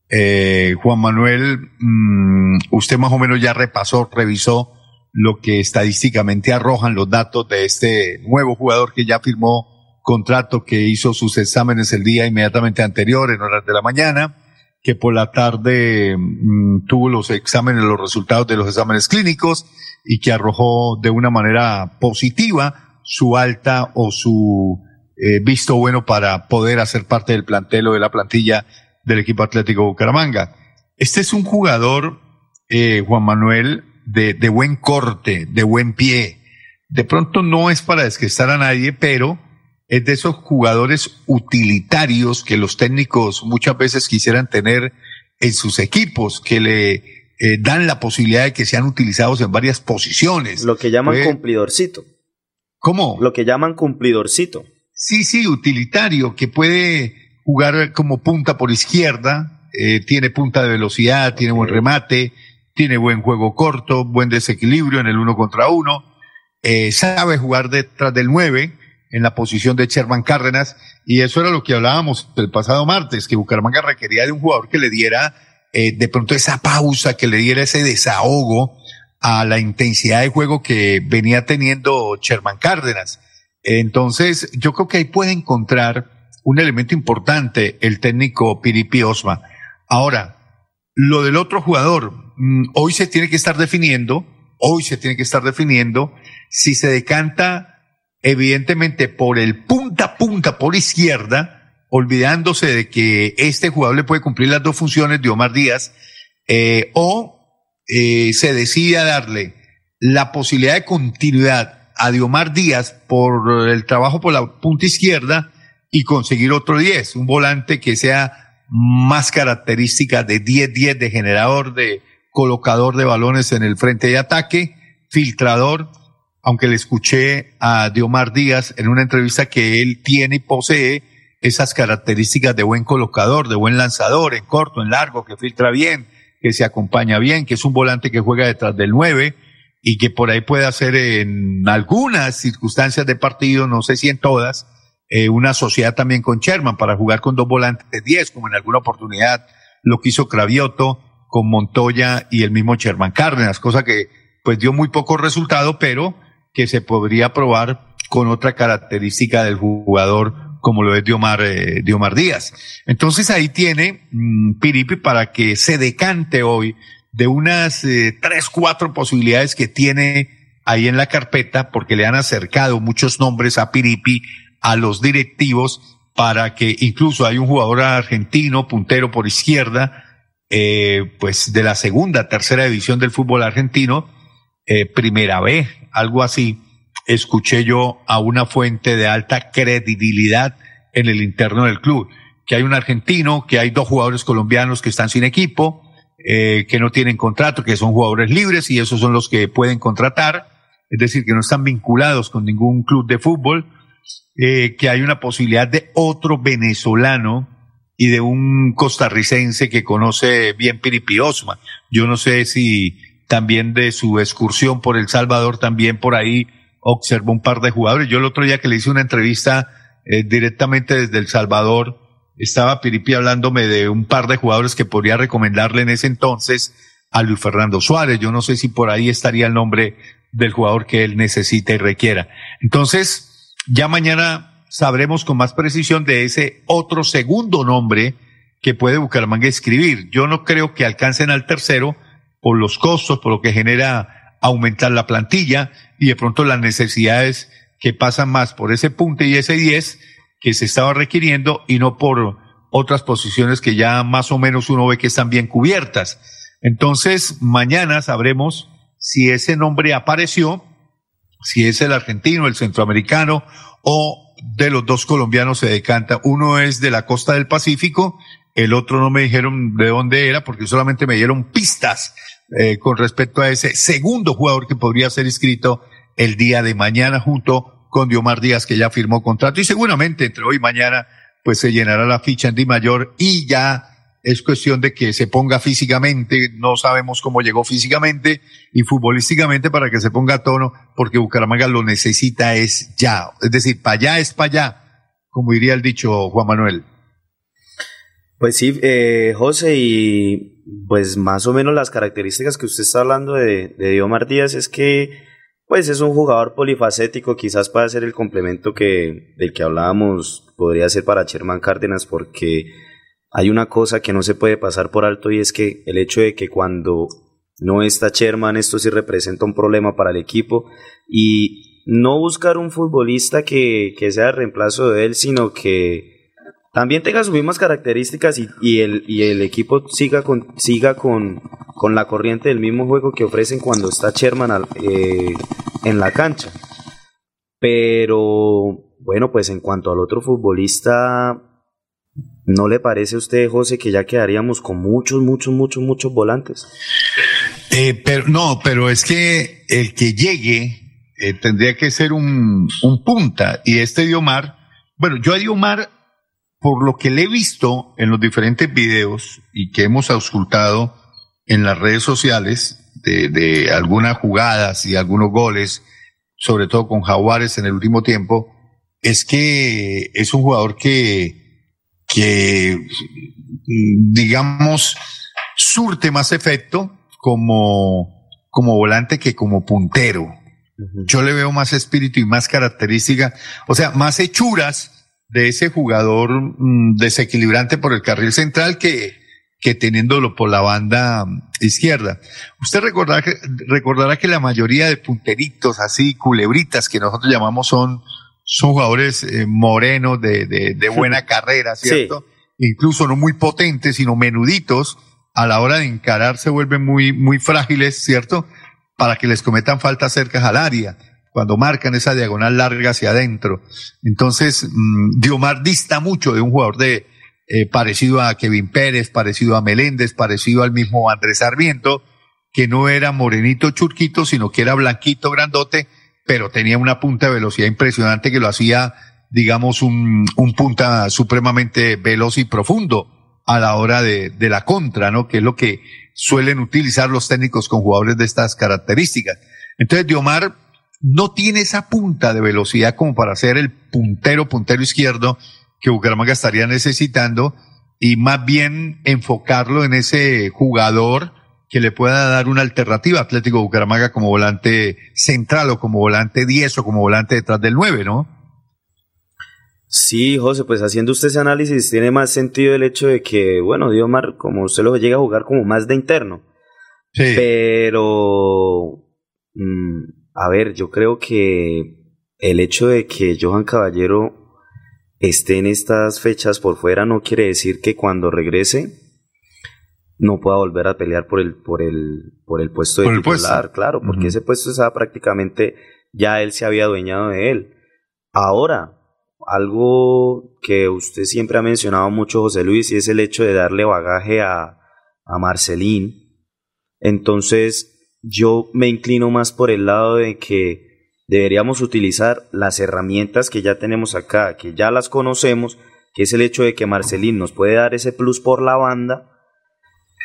Eh, Juan Manuel, mm, usted más o menos ya repasó, revisó lo que estadísticamente arrojan los datos de este nuevo jugador que ya firmó contrato, que hizo sus exámenes el día inmediatamente anterior, en horas de la mañana, que por la tarde mm, tuvo los exámenes, los resultados de los exámenes clínicos y que arrojó de una manera positiva su alta o su eh, visto bueno para poder hacer parte del plantel o de la plantilla del equipo Atlético Bucaramanga. Este es un jugador, eh, Juan Manuel, de, de buen corte, de buen pie. De pronto no es para descrestar a nadie, pero es de esos jugadores utilitarios que los técnicos muchas veces quisieran tener en sus equipos, que le eh, dan la posibilidad de que sean utilizados en varias posiciones. Lo que llaman cumplidorcito. ¿Cómo? Lo que llaman cumplidorcito. Sí, sí, utilitario, que puede jugar como punta por izquierda, eh, tiene punta de velocidad, tiene buen remate, tiene buen juego corto, buen desequilibrio en el uno contra uno, eh, sabe jugar detrás del nueve en la posición de Sherman Cárdenas, y eso era lo que hablábamos el pasado martes, que Bucaramanga requería de un jugador que le diera eh, de pronto esa pausa, que le diera ese desahogo a la intensidad de juego que venía teniendo Sherman Cárdenas. Entonces, yo creo que ahí puede encontrar un elemento importante el técnico Piripi Osma. Ahora, lo del otro jugador, mm, hoy se tiene que estar definiendo, hoy se tiene que estar definiendo si se decanta evidentemente por el punta a punta por izquierda, olvidándose de que este jugador le puede cumplir las dos funciones de Omar Díaz, eh, o eh, se decide darle la posibilidad de continuidad a Diomar Díaz por el trabajo por la punta izquierda y conseguir otro 10, un volante que sea más característica de 10-10 de generador, de colocador de balones en el frente de ataque, filtrador, aunque le escuché a Diomar Díaz en una entrevista que él tiene y posee esas características de buen colocador, de buen lanzador, en corto, en largo, que filtra bien, que se acompaña bien, que es un volante que juega detrás del 9 y que por ahí puede hacer en algunas circunstancias de partido, no sé si en todas, eh, una sociedad también con Sherman para jugar con dos volantes de 10, como en alguna oportunidad lo quiso Cravioto con Montoya y el mismo Sherman Cárdenas, cosa que pues dio muy poco resultado, pero que se podría probar con otra característica del jugador como lo es de Omar, eh, de Omar Díaz. Entonces ahí tiene mm, Piripi para que se decante hoy de unas eh, tres, cuatro posibilidades que tiene ahí en la carpeta, porque le han acercado muchos nombres a Piripi a los directivos para que incluso hay un jugador argentino, puntero por izquierda, eh, pues de la segunda, tercera división del fútbol argentino, eh, primera vez, algo así, escuché yo a una fuente de alta credibilidad en el interno del club, que hay un argentino, que hay dos jugadores colombianos que están sin equipo, eh, que no tienen contrato, que son jugadores libres y esos son los que pueden contratar, es decir, que no están vinculados con ningún club de fútbol eh, que hay una posibilidad de otro venezolano y de un costarricense que conoce bien Piripi Osma. Yo no sé si también de su excursión por El Salvador también por ahí observó un par de jugadores. Yo el otro día que le hice una entrevista eh, directamente desde El Salvador, estaba Piripi hablándome de un par de jugadores que podría recomendarle en ese entonces a Luis Fernando Suárez. Yo no sé si por ahí estaría el nombre del jugador que él necesita y requiera. Entonces, ya mañana sabremos con más precisión de ese otro segundo nombre que puede Bucaramanga escribir. Yo no creo que alcancen al tercero por los costos, por lo que genera aumentar la plantilla y de pronto las necesidades que pasan más por ese punto y ese 10 que se estaba requiriendo y no por otras posiciones que ya más o menos uno ve que están bien cubiertas. Entonces, mañana sabremos si ese nombre apareció si es el argentino, el centroamericano o de los dos colombianos se decanta. Uno es de la costa del Pacífico, el otro no me dijeron de dónde era porque solamente me dieron pistas eh, con respecto a ese segundo jugador que podría ser inscrito el día de mañana junto con Diomar Díaz que ya firmó contrato. Y seguramente entre hoy y mañana pues se llenará la ficha en Di Mayor y ya es cuestión de que se ponga físicamente, no sabemos cómo llegó físicamente y futbolísticamente para que se ponga a tono, porque Bucaramanga lo necesita es ya, es decir, para allá es para allá, como diría el dicho Juan Manuel. Pues sí, eh, José, y pues más o menos las características que usted está hablando de, de Diomar Díaz es que pues es un jugador polifacético, quizás para ser el complemento que, del que hablábamos podría ser para Sherman Cárdenas, porque hay una cosa que no se puede pasar por alto y es que el hecho de que cuando no está Sherman, esto sí representa un problema para el equipo y no buscar un futbolista que, sea el reemplazo de él, sino que también tenga sus mismas características y, el, y el equipo siga con, siga con, con la corriente del mismo juego que ofrecen cuando está Sherman eh, en la cancha. Pero bueno, pues en cuanto al otro futbolista, ¿No le parece a usted, José, que ya quedaríamos con muchos, muchos, muchos, muchos volantes? Eh, pero no, pero es que el que llegue eh, tendría que ser un, un punta y este Diomar bueno, yo a Diomar, por lo que le he visto en los diferentes videos y que hemos auscultado en las redes sociales de, de algunas jugadas y algunos goles, sobre todo con Jaguares en el último tiempo, es que es un jugador que, que digamos, surte más efecto como, como volante que como puntero. Yo le veo más espíritu y más característica, o sea, más hechuras de ese jugador mm, desequilibrante por el carril central que, que teniéndolo por la banda izquierda. Usted recordará que, recordará que la mayoría de punteritos así, culebritas que nosotros llamamos son, son jugadores eh, morenos de, de, de, buena [LAUGHS] carrera, ¿cierto? Incluso no muy potentes, sino menuditos, a la hora de encarar se vuelven muy, muy frágiles, ¿cierto? Para que les cometan falta cerca al área, cuando marcan esa diagonal larga hacia adentro. Entonces, mmm, Diomar dista mucho de un jugador de, eh, parecido a Kevin Pérez, parecido a Meléndez, parecido al mismo Andrés Sarmiento, que no era morenito churquito, sino que era blanquito, grandote, pero tenía una punta de velocidad impresionante que lo hacía, digamos, un, un punta supremamente veloz y profundo a la hora de, de, la contra, ¿no? Que es lo que suelen utilizar los técnicos con jugadores de estas características. Entonces, Diomar no tiene esa punta de velocidad como para ser el puntero, puntero izquierdo que Bucaramanga estaría necesitando y más bien enfocarlo en ese jugador que le pueda dar una alternativa a Atlético Bucaramanga como volante central o como volante 10 o como volante detrás del 9, ¿no? Sí, José, pues haciendo usted ese análisis tiene más sentido el hecho de que, bueno, Diomar, como usted lo llega a jugar como más de interno. Sí. Pero, mmm, a ver, yo creo que el hecho de que Johan Caballero esté en estas fechas por fuera no quiere decir que cuando regrese no pueda volver a pelear por el, por el, por el puesto de por titular, puesto. claro, porque uh -huh. ese puesto estaba prácticamente, ya él se había adueñado de él. Ahora, algo que usted siempre ha mencionado mucho, José Luis, y es el hecho de darle bagaje a, a Marcelín. Entonces, yo me inclino más por el lado de que deberíamos utilizar las herramientas que ya tenemos acá, que ya las conocemos, que es el hecho de que Marcelín nos puede dar ese plus por la banda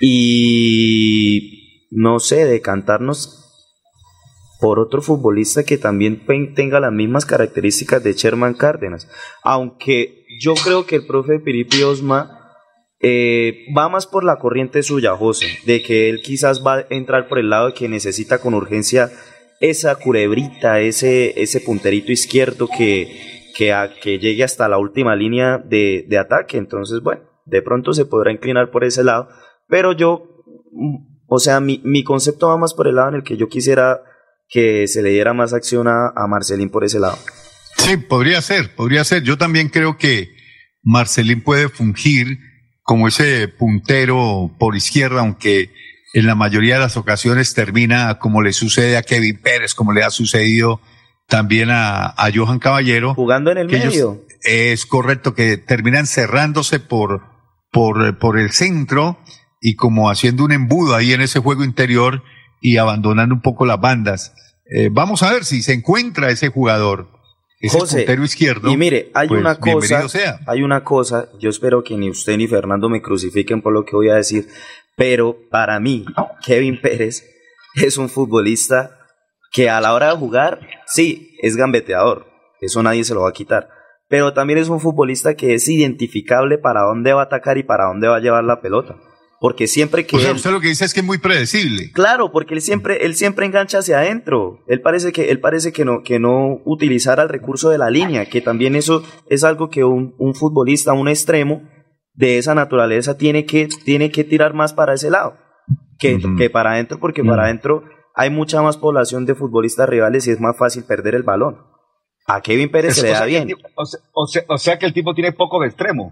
y no sé, decantarnos por otro futbolista que también tenga las mismas características de Sherman Cárdenas. Aunque yo creo que el profe Piripi Osma eh, va más por la corriente suya, José, de que él quizás va a entrar por el lado de que necesita con urgencia esa curebrita, ese, ese punterito izquierdo que, que, que llegue hasta la última línea de, de ataque. Entonces, bueno, de pronto se podrá inclinar por ese lado, pero yo, o sea, mi, mi concepto va más por el lado en el que yo quisiera que se le diera más acción a, a, Marcelín por ese lado. Sí, podría ser, podría ser. Yo también creo que Marcelín puede fungir como ese puntero por izquierda, aunque en la mayoría de las ocasiones termina como le sucede a Kevin Pérez, como le ha sucedido también a, a Johan Caballero. Jugando en el medio. Ellos, es correcto, que terminan cerrándose por, por, por el centro y como haciendo un embudo ahí en ese juego interior y abandonando un poco las bandas. Eh, vamos a ver si se encuentra ese jugador, José, puntero izquierdo. Y mire, hay pues, una cosa, sea. hay una cosa, yo espero que ni usted ni Fernando me crucifiquen por lo que voy a decir, pero para mí, Kevin Pérez [LAUGHS] es un futbolista que a la hora de jugar, sí, es gambeteador, eso nadie se lo va a quitar, pero también es un futbolista que es identificable para dónde va a atacar y para dónde va a llevar la pelota. Porque siempre que. O sea, él, usted lo que dice es que es muy predecible. Claro, porque él siempre, él siempre engancha hacia adentro. Él parece que, él parece que no, que no utilizara el recurso de la línea, que también eso es algo que un, un futbolista, un extremo de esa naturaleza tiene que, tiene que tirar más para ese lado que, uh -huh. que para adentro, porque uh -huh. para adentro hay mucha más población de futbolistas rivales y es más fácil perder el balón. A Kevin Pérez se le da bien. o, sea, o, sea, o sea que el tipo tiene poco de extremo.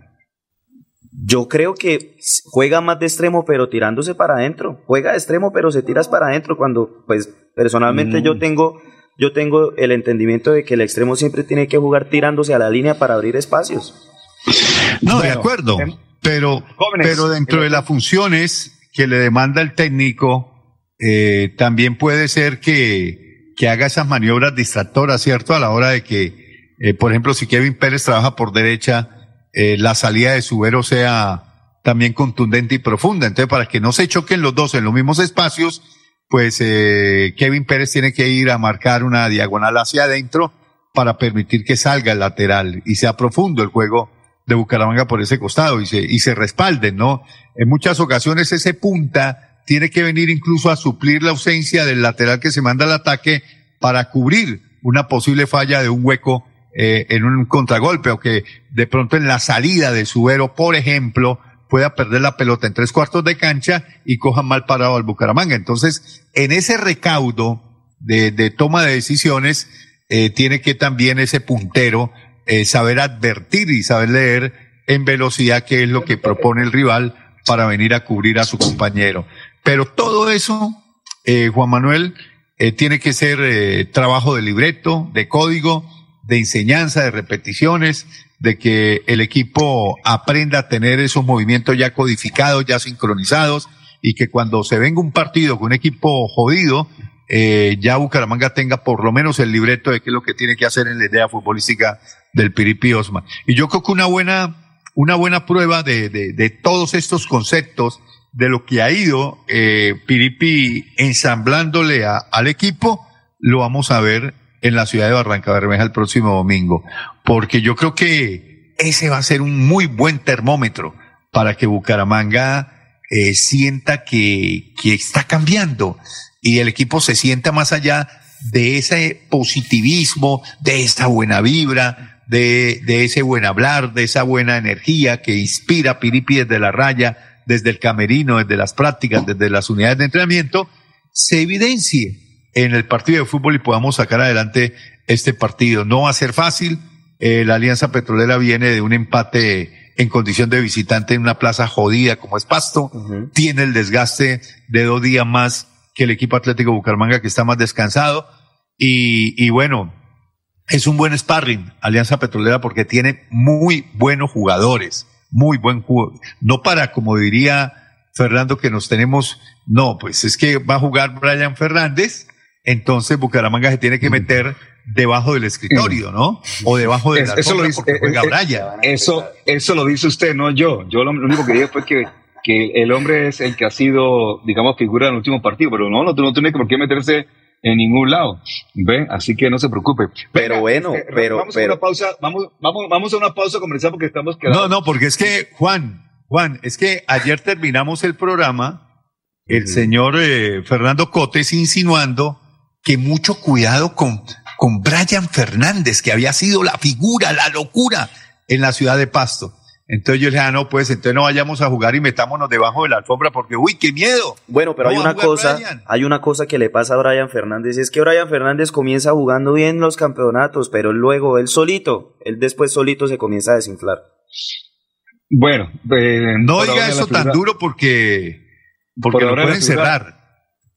Yo creo que juega más de extremo, pero tirándose para adentro. Juega de extremo, pero se tiras para adentro. Cuando, pues, personalmente mm. yo tengo, yo tengo el entendimiento de que el extremo siempre tiene que jugar tirándose a la línea para abrir espacios. No, bueno, de acuerdo. En, pero, jóvenes, pero dentro de las funciones que le demanda el técnico, eh, también puede ser que, que haga esas maniobras distractoras, ¿cierto? A la hora de que eh, por ejemplo, si Kevin Pérez trabaja por derecha, eh, la salida de Subero sea también contundente y profunda. Entonces, para que no se choquen los dos en los mismos espacios, pues eh, Kevin Pérez tiene que ir a marcar una diagonal hacia adentro para permitir que salga el lateral y sea profundo el juego de Bucaramanga por ese costado y se, y se respalden, ¿no? En muchas ocasiones ese punta tiene que venir incluso a suplir la ausencia del lateral que se manda al ataque para cubrir una posible falla de un hueco eh, en un contragolpe o que de pronto en la salida de Subero, por ejemplo, pueda perder la pelota en tres cuartos de cancha y coja mal parado al Bucaramanga. Entonces, en ese recaudo de, de toma de decisiones, eh, tiene que también ese puntero eh, saber advertir y saber leer en velocidad qué es lo que propone el rival para venir a cubrir a su compañero. Pero todo eso, eh, Juan Manuel, eh, tiene que ser trabajo de libreto, de código, de enseñanza, de repeticiones, de que el equipo aprenda a tener esos movimientos ya codificados, ya sincronizados, y que cuando se venga un partido con un equipo jodido, eh, ya Bucaramanga tenga por lo menos el libreto de qué es lo que tiene que hacer en la idea futbolística del Piripi Osma. Y yo creo que una buena, una buena prueba de, de, de todos estos conceptos, de lo que ha ido eh, Piripi ensamblándole a, al equipo, lo vamos a ver en la ciudad de Barranca Bermeja el próximo domingo, porque yo creo que ese va a ser un muy buen termómetro para que Bucaramanga eh, sienta que, que está cambiando y el equipo se sienta más allá de ese positivismo, de esta buena vibra, de, de ese buen hablar, de esa buena energía que inspira Piripi desde la raya, desde el camerino, desde las prácticas, desde las unidades de entrenamiento, se evidencie en el partido de fútbol y podamos sacar adelante este partido. No va a ser fácil. Eh, la Alianza Petrolera viene de un empate en condición de visitante en una plaza jodida como es Pasto. Tiene el desgaste de dos días más que el equipo Atlético Bucaramanga que está más descansado. Y, y bueno, es un buen sparring Alianza Petrolera porque tiene muy buenos jugadores, muy buen juego. No para, como diría Fernando, que nos tenemos, no, pues es que va a jugar Brian Fernández, entonces Bucaramanga se tiene que meter debajo del escritorio, ¿no? O debajo de la eso lo dice, porque juega eh, Brian. Eso, eso lo dice usted, no yo. Yo lo, lo único que dije fue que, que el hombre es el que ha sido, digamos, figura en el último partido, pero no, no, no tiene por qué meterse en ningún lado. ¿Ve? Así que no se preocupe. Pero bueno, este, pero- vamos pero- a una pausa, vamos, vamos, vamos a una pausa comercial porque estamos quedando. No, no, porque es que, Juan, Juan, es que ayer terminamos el programa, el señor eh, Fernando Cotes insinuando que mucho cuidado con, con Brian Fernández, que había sido la figura, la locura en la ciudad de Pasto. Entonces yo le dije, ah, no, pues entonces no vayamos a jugar y metámonos debajo de la alfombra porque, uy, qué miedo. Bueno, pero No hay una cosa, Brian. hay una cosa que le pasa a Brian Fernández, es que Brian Fernández comienza jugando bien los campeonatos, pero luego él solito, él después solito se comienza a desinflar. Bueno, eh, No diga eso tan duro porque, porque por lo pueden cerrar.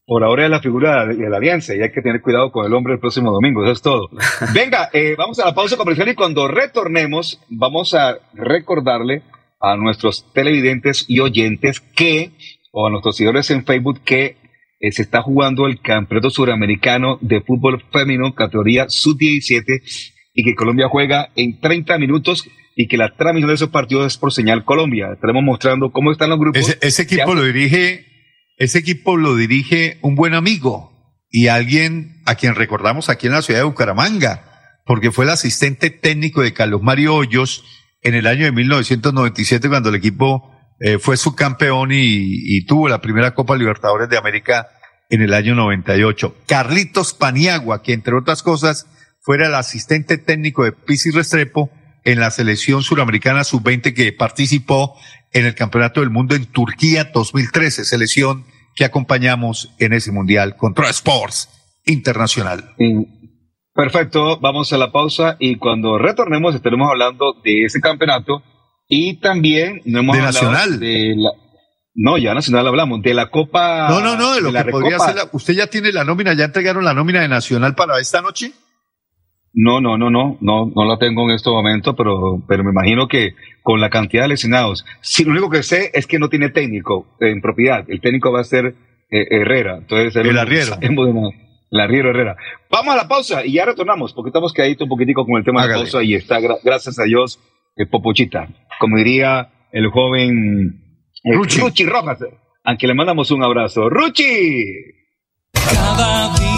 Por ahora es la figura de la alianza y hay que tener cuidado con el hombre el próximo domingo, eso es todo. [LAUGHS] Venga, eh, vamos a la pausa comercial y cuando retornemos vamos a recordarle a nuestros televidentes y oyentes que, o a nuestros seguidores en Facebook, que eh, se está jugando el Campeonato Suramericano de Fútbol Femenino categoría Sub-17 y que Colombia juega en 30 minutos y que la transmisión de esos partidos es por señal Colombia. Estaremos mostrando cómo están los grupos. Ese, ese equipo Ya- lo dirige, ese equipo lo dirige un buen amigo y alguien a quien recordamos aquí en la ciudad de Bucaramanga, porque fue el asistente técnico de Carlos Mario Hoyos en el año de 1997 cuando el equipo eh, fue subcampeón y, y tuvo la primera Copa Libertadores de América en el año 98. Carlitos Paniagua, que entre otras cosas fuera el asistente técnico de Pizzi Restrepo en la selección suramericana sub-20 que participó en el Campeonato del Mundo en Turquía 2013, selección que acompañamos en ese mundial contra Sports Internacional. Perfecto, vamos a la pausa y cuando retornemos estaremos hablando de ese campeonato y también no hemos De hablado Nacional. de la no ya nacional hablamos de la Copa No, no, no, de lo que podría ser. la- ¿Usted ya tiene la nómina? ¿Ya entregaron la nómina de Nacional para esta noche? No, no, no, no, no, no la tengo en este momento, pero, pero me imagino que con la cantidad de lesionados, si lo único que sé es que no tiene técnico en propiedad, el técnico va a ser eh, Herrera, entonces [LAUGHS] El arriero. sabemos de nada. La Riero Herrera. Vamos a la pausa y ya retornamos, porque estamos quedaditos un poquitico con el tema de la pausa y está, gracias a Dios, el Popochita. Como diría el joven eh, Ruchi. Rojas, aunque le mandamos un abrazo. ¡Ruchi! Cada día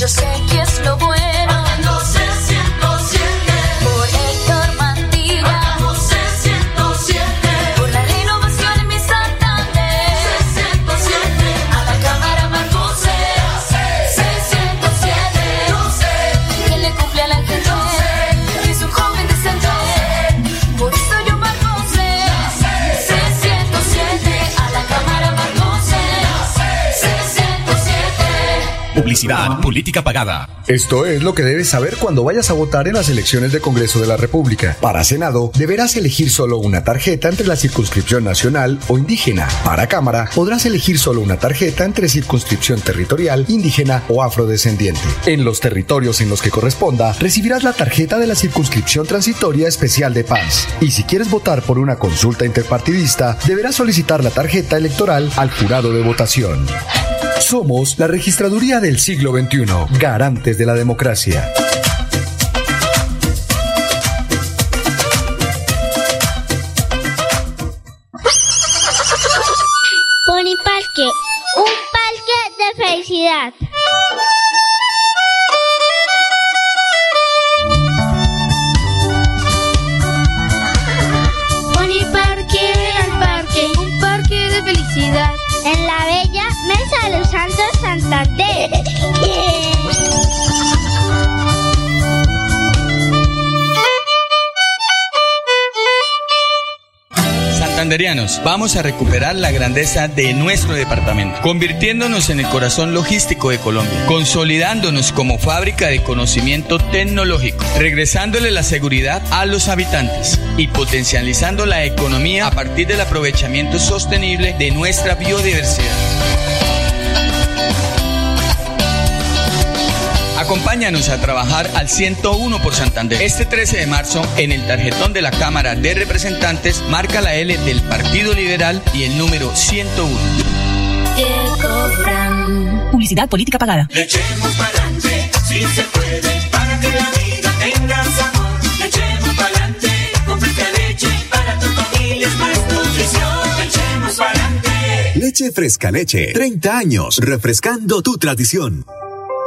Yo sé que es lo bueno. Publicidad, política pagada. Esto es lo que debes saber cuando vayas a votar en las elecciones de Congreso de la República. Para Senado, deberás elegir solo una tarjeta entre la circunscripción nacional o indígena. Para Cámara, podrás elegir solo una tarjeta entre circunscripción territorial, indígena o afrodescendiente. En los territorios en los que corresponda, recibirás la tarjeta de la circunscripción transitoria especial de paz. Y si quieres votar por una consulta interpartidista, deberás solicitar la tarjeta electoral al jurado de votación. Somos la registraduría del siglo XXI, garantes de la democracia. Poniparque, un parque de felicidad. Vamos a recuperar la grandeza de nuestro departamento, convirtiéndonos en el corazón logístico de Colombia, consolidándonos como fábrica de conocimiento tecnológico, regresándole la seguridad a los habitantes y potencializando la economía a partir del aprovechamiento sostenible de nuestra biodiversidad. Acompáñanos a trabajar al 101 por Santander. Este 13 de marzo, en el tarjetón de la Cámara de Representantes, marca la L del Partido Liberal y el número 101. Publicidad política pagada. Le echemos pa'lante, si se puede, para que la vida tenga sabor. Le echemos pa'lante, con fresca leche, para tu familia es más nutrición. Le echemos pa'lante. Leche Fresca Leche. 30 años refrescando tu tradición.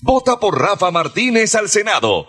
Vota por Rafa Martínez al Senado,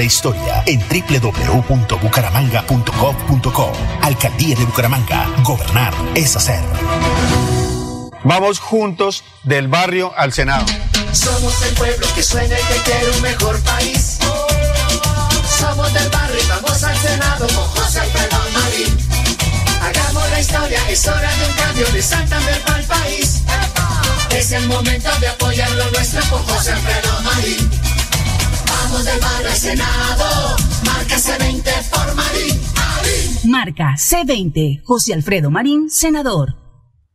historia en www.bucaramanga.gov.co. Alcaldía de Bucaramanga. Gobernar es hacer. Vamos juntos del barrio al Senado. Somos el pueblo que sueña y que quiere un mejor país. Somos del barrio y vamos al Senado con José Alfredo Marín. Hagamos la historia, es hora de un cambio de Santander para el país. Es el momento de apoyar lo nuestro con José Alfredo Marín. Del barrio Senado, marca C20 por Marín. Marín. Marca C20, José Alfredo Marín, senador.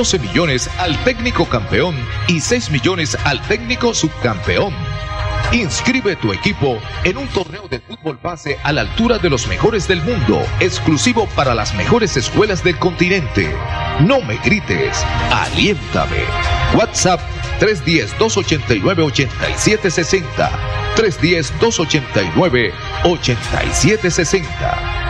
12 millones al técnico campeón y 6 millones al técnico subcampeón. Inscribe tu equipo en un torneo de fútbol base a la altura de los mejores del mundo, exclusivo para las mejores escuelas del continente. No me grites, aliéntame. WhatsApp 310-289-8760. 310-289-8760.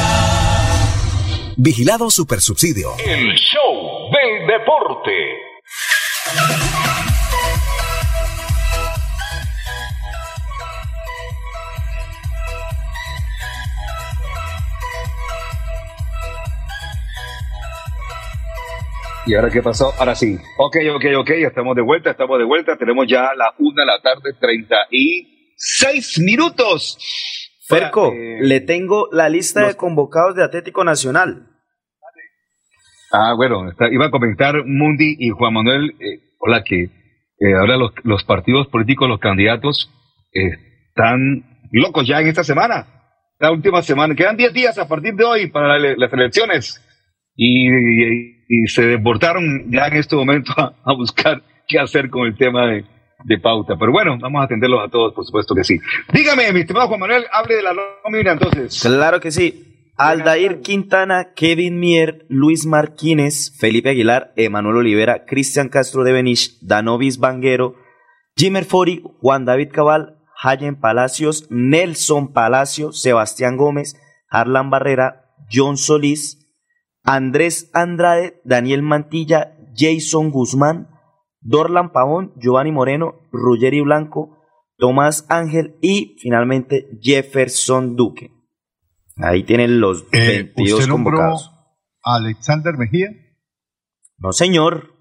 Vigilado Supersubsidio. El show del deporte. ¿Y ahora qué pasó? Ahora sí. Ok, ok, ok, estamos de vuelta, estamos de vuelta. Tenemos ya la una de la tarde, 36 minutos. Ferco, eh, le tengo la lista de convocados de Atlético Nacional. Ah, bueno, está- iba a comentar Mundi y Juan Manuel, eh, hola, que eh, ahora los, partidos políticos, los candidatos, eh, están locos ya en esta semana. La última semana, quedan 10 días a partir de hoy para la- las elecciones. Y, se desbordaron ya en este momento [LAUGHS] a, a buscar qué hacer con el tema de, de pauta. Pero bueno, vamos a atenderlos a todos, por supuesto que sí. Dígame, mi estimado Juan Manuel, hable de la nómina entonces. Claro que sí. Aldair Quintana, Kevin Mier, Luis Martínez, Felipe Aguilar, Emanuel Olivera, Cristian Castro de Benich, Danovis Banguero, Jimmer Fori, Juan David Cabal, Hayen Palacios, Nelson Palacio, Sebastián Gómez, Harlan Barrera, John Solís, Andrés Andrade, Daniel Mantilla, Jason Guzmán, Dorlan Pavón, Giovanni Moreno, Ruggeri Blanco, Tomás Ángel y finalmente Jefferson Duque. Ahí tienen los Eh, 22 ¿Usted nombró convocados. a Alexander Mejía? No, señor.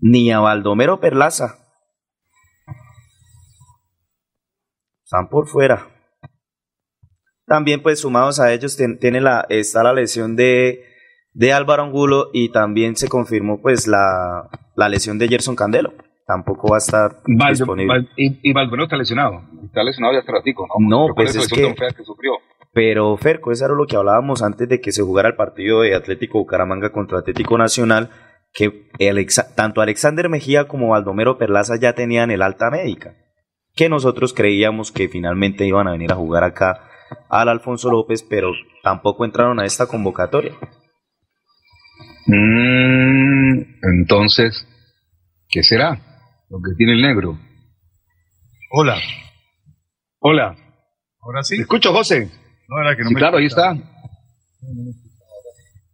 Ni a Baldomero Perlaza. Están por fuera. También, pues, sumados a ellos, ten- tiene la, está la lesión de, de Álvaro Angulo y también se confirmó, pues, la, la lesión de Gerson Candelo. Tampoco va a estar Valdo- disponible. Val- y, y Valbuena está lesionado. Está lesionado ya hace ratico, ¿no? No, pues es que- que sufrió. Pero Ferco, eso era lo que hablábamos antes de que se jugara el partido de Atlético Bucaramanga contra Atlético Nacional, que tanto Alexander Mejía como Baldomero Perlaza ya tenían el alta médica, que nosotros creíamos que finalmente iban a venir a jugar acá al Alfonso López, pero tampoco entraron a esta convocatoria. Mm, entonces, ¿qué será? Lo que tiene el negro. Hola. Hola. Ahora sí. ¿Me escucho, José? No, era que no Sí, me claro, ahí está. escuchaba.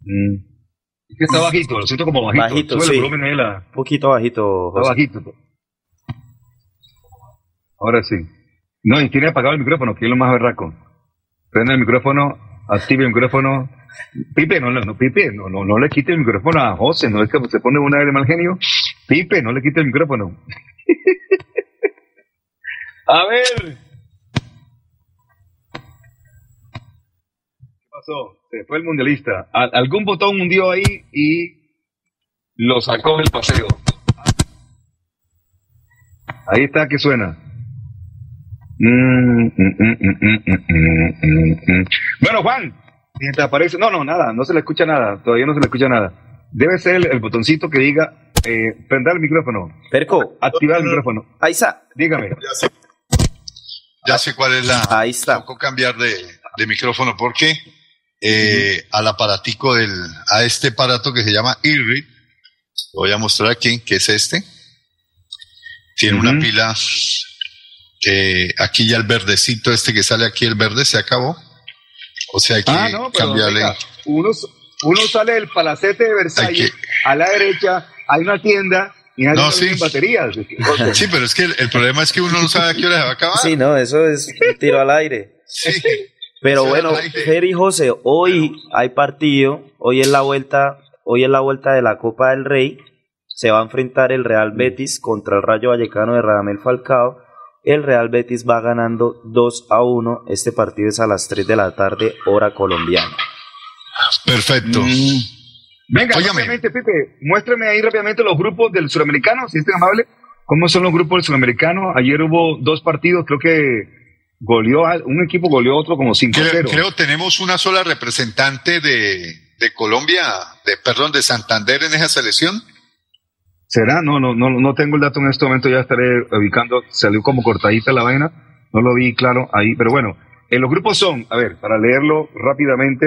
Mm. Es que está bajito, lo siento como bajito. Bajito, Sube el sí. volumen la- Un poquito bajito, Está José. bajito. Ahora sí. No, y tiene apagado el micrófono, que es lo más berraco. Prende el micrófono, active el micrófono. Pipe, no, no, no, Pipe, no, no, no le quite el micrófono a José, no es que se pone una de mal genio. Pipe, no le quite el micrófono. a ver. Se fue el mundialista. algún botón hundió ahí y lo sacó del paseo. Ahí está que suena. Mm, mm, mm, bueno, Juan, mientras aparece. No, no, nada, no se le escucha nada, todavía no se le escucha nada. Debe ser el, el botoncito que diga eh, prender el micrófono. Perco. Activar el micrófono. Ahí está. Dígame. Ya sé, ya sé cuál es la. Ahí está. Tocó cambiar de, de micrófono. ¿Por qué? Eh, al aparatico del. a este aparato que se llama Earread, lo voy a mostrar aquí, que es este. Tiene una pila. eh, aquí ya el verdecito, este que sale aquí, el verde se acabó. O sea, hay que Ah, no, pero cambiarle. venga, uno, uno sale del palacete de Versalles, a la derecha hay una tienda No, sí. baterías. [LAUGHS] Sí, pero es que el, el problema es que uno no sabe a qué hora se va a acabar. Sí, no, eso es un tiro al aire. Pero bueno, al aire. Fer y José, hoy hay partido, hoy es la vuelta, hoy es la vuelta de la Copa del Rey. Se va a enfrentar el Real Betis contra el Rayo Vallecano de Radamel Falcao. El Real Betis va ganando 2 a 1. Este partido es a las 3 de la tarde, hora colombiana. Perfecto. Mm. Venga, rápidamente, Pipe, muéstrame ahí rápidamente los grupos del suramericano, si es tan amable. ¿Cómo son los grupos del suramericano? Ayer hubo dos partidos, creo que goleó, a- un equipo goleó a otro como 5-0. Creo, creo tenemos una sola representante de, de Colombia, de perdón, de Santander en esa selección. ¿Será? No, no, no, no tengo el dato en este momento, ya estaré ubicando, salió como cortadita la vaina, no lo vi claro ahí, pero bueno, en los grupos son, a ver, para leerlo rápidamente,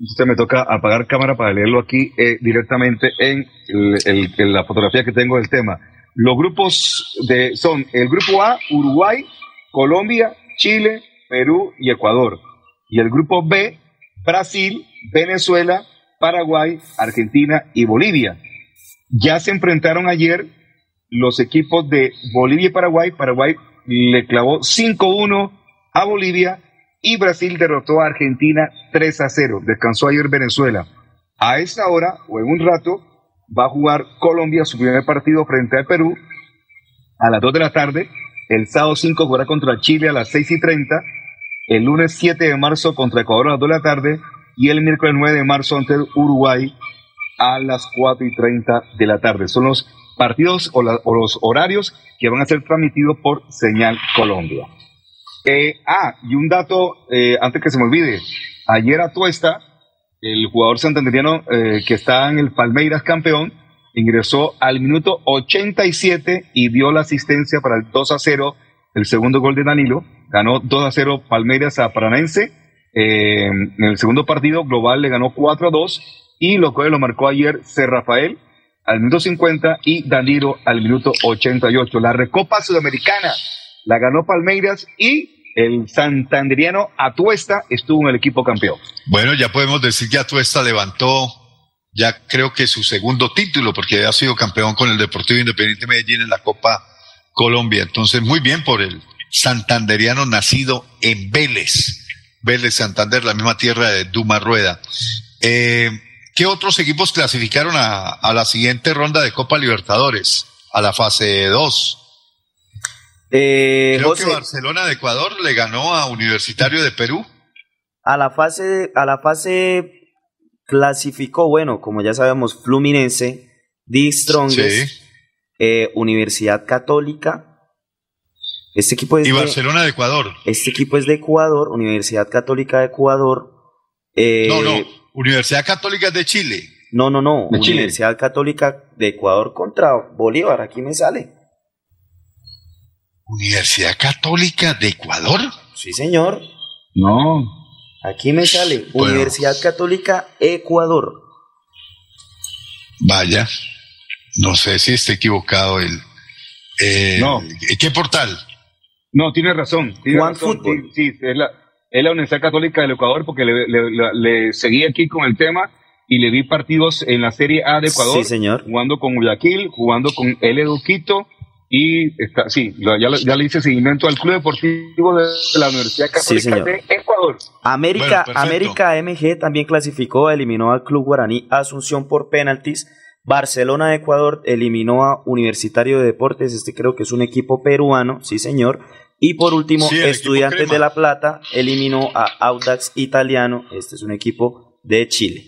usted me toca apagar cámara para leerlo aquí eh, directamente en, el- el- en la fotografía que tengo del tema. Los grupos de, son el grupo A, Uruguay, Colombia, Chile, Perú y Ecuador. Y el grupo B, Brasil, Venezuela, Paraguay, Argentina y Bolivia. Ya se enfrentaron ayer los equipos de Bolivia y Paraguay. Paraguay le clavó 5-1 a Bolivia y Brasil derrotó a Argentina 3 a 0. Descansó ayer Venezuela. A esta hora o en un rato va a jugar Colombia su primer partido frente al Perú a las 2 de la tarde. El sábado 5 jugará contra Chile a las 6 y 30. El lunes 7 de marzo contra Ecuador a las 2 de la tarde. Y el miércoles 9 de marzo ante Uruguay a las 4 y 30 de la tarde. Son los partidos o, la- o los horarios que van a ser transmitidos por Señal Colombia. Eh, ah, y un dato eh, antes que se me olvide. Ayer Atuesta, el jugador santanderiano eh, que está en el Palmeiras campeón, ingresó al minuto 87 y dio la asistencia para el 2 a 0, el segundo gol de Danilo. Ganó 2 a 0 Palmeiras a Paranense. Eh, en el segundo partido global le ganó 4 a 2 y lo cual lo marcó ayer C. Rafael al minuto 50 y Danilo al minuto 88. La Recopa Sudamericana la ganó Palmeiras y el santanderiano Atuesta estuvo en el equipo campeón. Bueno, ya podemos decir que Atuesta levantó ya creo que su segundo título, porque ha sido campeón con el Deportivo Independiente Medellín en la Copa Colombia. Entonces, muy bien por el santanderiano nacido en Vélez. Vélez Santander, la misma tierra de Duma Rueda. Eh, ¿Qué otros equipos clasificaron a, a la siguiente ronda de Copa Libertadores? A la fase 2. Eh, Creo José, que Barcelona de Ecuador le ganó a Universitario de Perú. a la fase, a la fase clasificó, bueno, como ya sabemos, Fluminense, The Strongest, eh, Universidad Católica. Este equipo es Y de- Barcelona de Ecuador. Este equipo es de Ecuador, Universidad Católica de Ecuador. eh, No, no. Universidad Católica de Chile. No, no, no. De Chile. Universidad Católica de Ecuador contra Bolívar. Aquí me sale. Universidad Católica de Ecuador. Sí, señor. No. Aquí me sale. Bueno. Universidad Católica Ecuador. Vaya. No sé si está equivocado el. eh, No. ¿Qué portal? No, tiene razón. Tiene Juan razón, Fútbol. Sí, sí, es la, es la Universidad Católica del Ecuador porque le, le- le- le seguí aquí con el tema y le vi partidos en la Serie A de Ecuador. Sí, señor. Jugando con Guayaquil, jugando con el Eduquito y está, sí, lo- ya, le- ya le hice seguimiento al Club Deportivo de la Universidad Católica de Ecuador. América, Bueno. América MG también clasificó, eliminó al Club Guaraní Asunción por penaltis. Barcelona de Ecuador eliminó a Universitario de Deportes, este creo que es un equipo peruano, sí señor. Y por último, Sí, Estudiantes de La Plata eliminó a Audax Italiano, este es un equipo de Chile.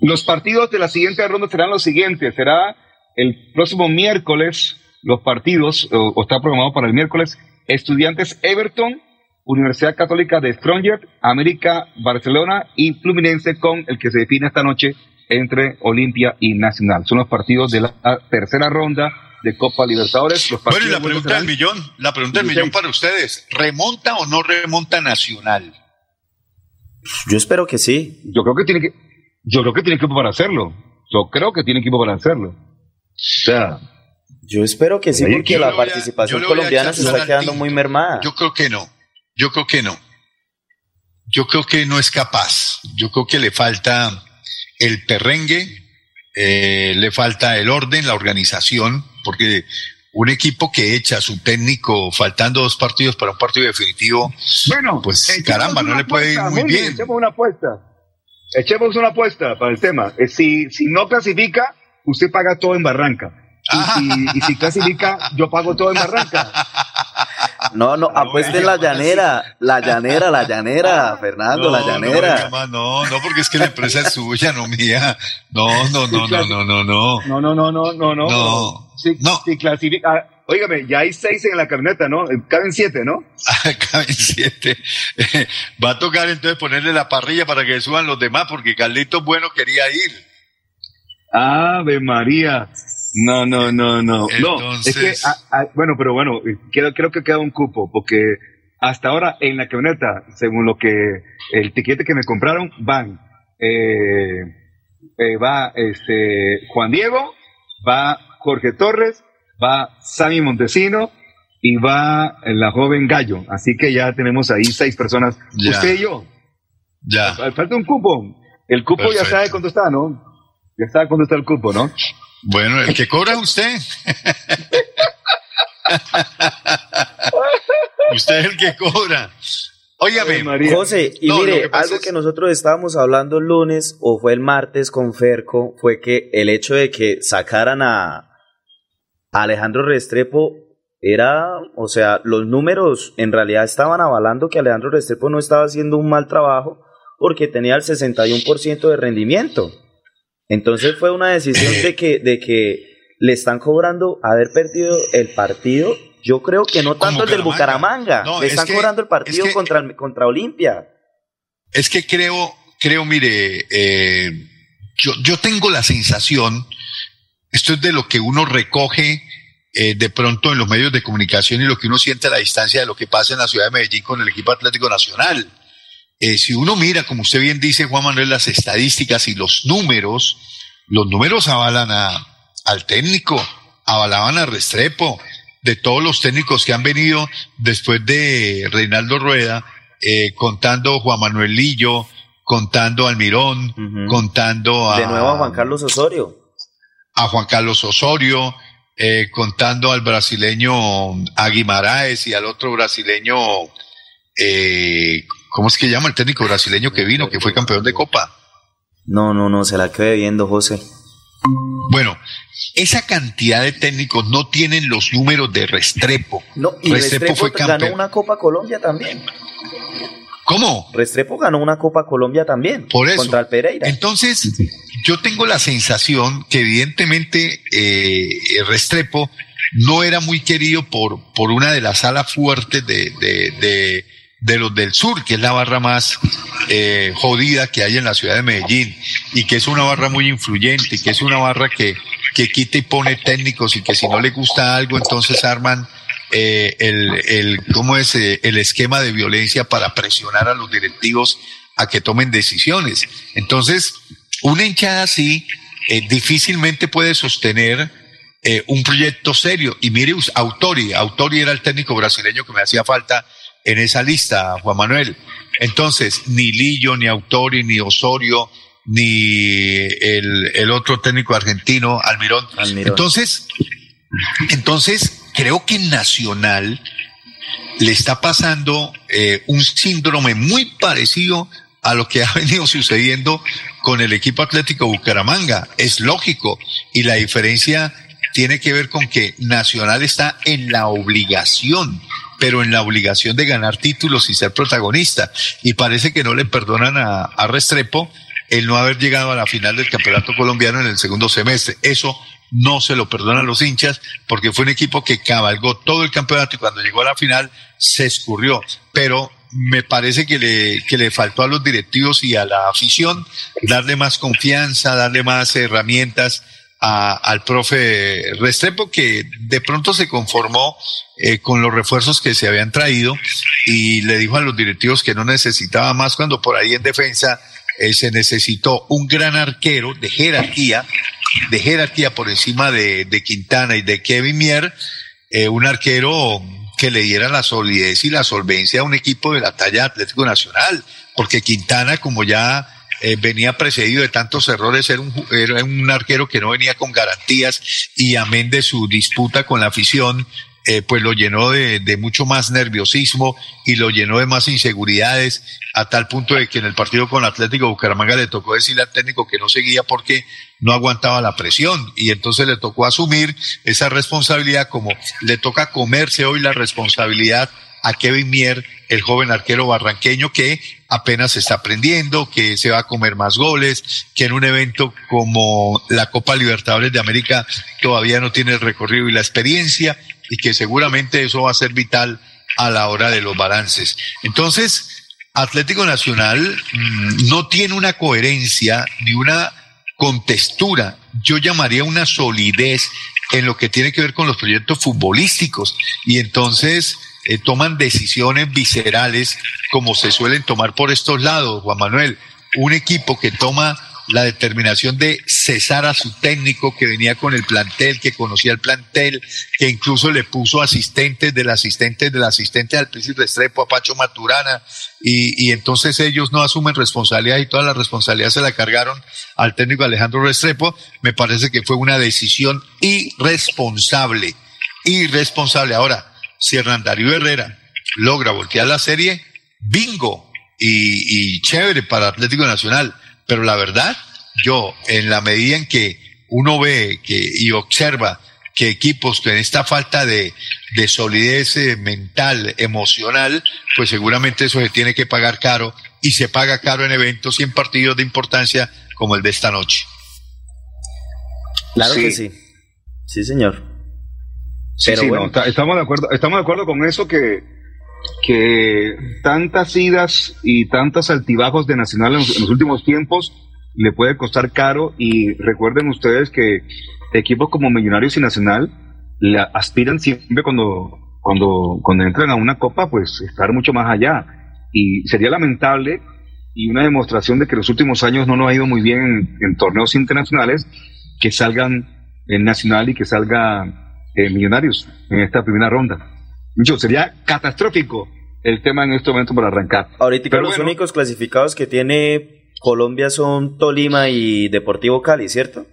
Los partidos de la siguiente ronda serán los siguientes. Será el próximo miércoles, los partidos, o, o está programado para el miércoles, Estudiantes Everton, Universidad Católica de Stronger, América Barcelona y Fluminense con el que se define esta noche entre Olimpia y Nacional. Son los partidos de la tercera ronda de Copa Libertadores. Los Bueno, y la pregunta del millón, la pregunta del millón para ustedes, ¿remonta o no remonta Nacional? Yo espero que sí. Yo creo que tiene que, yo creo que tiene equipo para hacerlo. Yo creo que tiene equipo para hacerlo. O sea, Yo espero que sí, porque la participación a colombiana se está quedando tinto. muy mermada. Yo creo que no. Yo creo que no. Yo creo que no es capaz. Yo creo que le falta el perrengue, eh, le falta el orden, la organización, porque un equipo que echa a su técnico faltando dos partidos para un partido definitivo, Bueno, pues caramba, no le puede ir muy bien. Echemos una apuesta. Echemos una apuesta para el tema. Eh, Si, si no clasifica, usted paga todo en Barranca. Y, si, y si clasifica, yo pago todo en Barranca. No, no, apueste en la llanera, la llanera, la llanera, Fernando, la No, llanera. No, no, no, porque es que la empresa es suya, no mía. No, no, no, no, no, no, no. No, no, no, no, no, no. No. Si, si clasifica, ah, óigame, ya hay seis en la camioneta, ¿no? Caben siete, ¿no? [LAUGHS] Caben siete. [LAUGHS] Va a tocar entonces ponerle la parrilla para que suban los demás, porque Carlitos Bueno quería ir. Ave María. No, no, no, no. No, es que, Entonces- ah, ah, bueno, pero bueno, eh, creo, creo que queda un cupo, porque hasta ahora en la camioneta, según lo que el tiquete que me compraron, van, eh, eh, va este Juan Diego, va Jorge Torres, va Sammy Montesino y va la joven Gallo. Así que ya tenemos ahí seis personas, Ya. usted y yo. Ya. Falta un cupo. El cupo ya sabe cuánto está, ¿no? Ya sabe cuánto está el cupo, ¿no? Bueno, el que cobra es usted. [LAUGHS] usted es el que cobra. Óigame. José, y No, mire, que algo es- que nosotros estábamos hablando el lunes o fue el martes con Ferco fue que el hecho de que sacaran a, a Alejandro Restrepo era, o sea, los números en realidad estaban avalando que Alejandro Restrepo no estaba haciendo un mal trabajo porque tenía el 61% de rendimiento. Entonces fue una decisión de que, de que le están cobrando haber perdido el partido. Yo creo que no tanto el del Bucaramanga. No, le es están que- cobrando el partido es que- contra, contra Olimpia. Es que creo, creo, mire, eh, yo, yo tengo la sensación, esto es de lo que uno recoge eh, de pronto en los medios de comunicación y lo que uno siente a la distancia de lo que pasa en la ciudad de Medellín con el equipo Atlético Nacional. Eh, si uno mira, como usted bien dice, Juan Manuel, las estadísticas y los números, los números avalan a, al técnico, avalaban a Restrepo, de todos los técnicos que han venido después de Reinaldo Rueda, eh, contando Juan Manuel Lillo, contando Almirón, contando a, De nuevo a Juan Carlos Osorio. a Juan Carlos Osorio, eh, contando al brasileño Aguimaraes y al otro brasileño, eh, ¿cómo es que llama el técnico brasileño que vino, que fue campeón de Copa? No, no, no, se la quedé viendo, José. Bueno, esa cantidad de técnicos no tienen los números de Restrepo. No, y Restrepo Restrepo, fue ganó campeón. una Copa Colombia también. ¿Cómo? Restrepo ganó una Copa Colombia también. Por eso. Contra el Pereira. Entonces, yo tengo la sensación que evidentemente eh, Restrepo no era muy querido por, por una de las alas fuertes de, de, de, de los del sur, que es la barra más eh, jodida que hay en la ciudad de Medellín, y que es una barra muy influyente, y que es una barra que, que quita y pone técnicos, y que si no le gusta algo, entonces arman eh, el, el, ¿cómo es? Eh, el esquema de violencia para presionar a los directivos a que tomen decisiones. Entonces, una hinchada así eh, difícilmente puede sostener eh, un proyecto serio. Y mire, Autori, Autori era el técnico brasileño que me hacía falta en esa lista, Juan Manuel. Entonces, ni Lillo, ni Autori, ni Osorio, ni el, el otro técnico argentino, Almirón. Almirón. Entonces, entonces, creo que Nacional le está pasando eh, un síndrome muy parecido a lo que [LAUGHS] ha venido sucediendo con el equipo Atlético Bucaramanga. Es lógico. Y la diferencia tiene que ver con que Nacional está en la obligación, pero en la obligación de ganar títulos y ser protagonista. Y parece que no le perdonan a, a Restrepo el no haber llegado a la final del campeonato colombiano en el segundo semestre. Eso no se lo perdonan los hinchas porque fue un equipo que cabalgó todo el campeonato y cuando llegó a la final se escurrió. Pero me parece que le, que le faltó a los directivos y a la afición darle más confianza, darle más herramientas al profe Restrepo, que de pronto se conformó eh, con los refuerzos que se habían traído y le dijo a los directivos que no necesitaba más cuando por ahí en defensa eh, se necesitó un gran arquero de jerarquía, de jerarquía por encima de, de Quintana y de Kevin Mier, eh, un arquero que le diera la solidez y la solvencia a un equipo de la talla Atlético Nacional, porque Quintana, como ya eh, venía precedido de tantos errores, era un, era un arquero que no venía con garantías y amén de su disputa con la afición, eh, pues lo llenó de, de mucho más nerviosismo y lo llenó de más inseguridades, a tal punto de que en el partido con Atlético Bucaramanga le tocó decirle al técnico que no seguía porque no aguantaba la presión. Y entonces le tocó asumir esa responsabilidad como le toca comerse hoy la responsabilidad a Kevin Mier, el joven arquero barranqueño que apenas está aprendiendo, que se va a comer más goles, que en un evento como la Copa Libertadores de América todavía no tiene el recorrido y la experiencia y que seguramente eso va a ser vital a la hora de los balances. Entonces, Atlético Nacional mm, no tiene una coherencia ni una contextura, yo llamaría una solidez en lo que tiene que ver con los proyectos futbolísticos y entonces eh, toman decisiones viscerales como se suelen tomar por estos lados, Juan Manuel. Un equipo que toma la determinación de cesar a su técnico que venía con el plantel, que conocía el plantel, que incluso le puso asistentes del asistente del asistente al príncipe Restrepo, a Pacho Maturana, y, y entonces ellos no asumen responsabilidad y toda la responsabilidad se la cargaron al técnico Alejandro Restrepo, me parece que fue una decisión irresponsable, irresponsable. Ahora, si Hernán Darío Herrera logra voltear la serie, bingo y, y chévere para Atlético Nacional. Pero la verdad, yo, en la medida en que uno ve que, y observa que equipos con esta falta de, de solidez eh, mental, emocional, pues seguramente eso se tiene que pagar caro y se paga caro en eventos y en partidos de importancia como el de esta noche. Claro Sí. que sí. Sí, señor. Sí, Pero sí, bueno. no, está- estamos de acuerdo, estamos de acuerdo con eso que, que tantas idas y tantos altibajos de Nacional en los, en los últimos tiempos le puede costar caro y recuerden ustedes que equipos como Millonarios y Nacional le aspiran siempre cuando, cuando, cuando entran a una copa, pues estar mucho más allá. Y sería lamentable y una demostración de que los últimos años no nos ha ido muy bien en, en torneos internacionales que salgan en Nacional y que salga eh, Millonarios en esta primera ronda. Yo, sería catastrófico el tema en este momento para arrancar. Ahorita Pero los bueno. únicos clasificados que tiene Colombia son Tolima y Deportivo Cali, ¿cierto?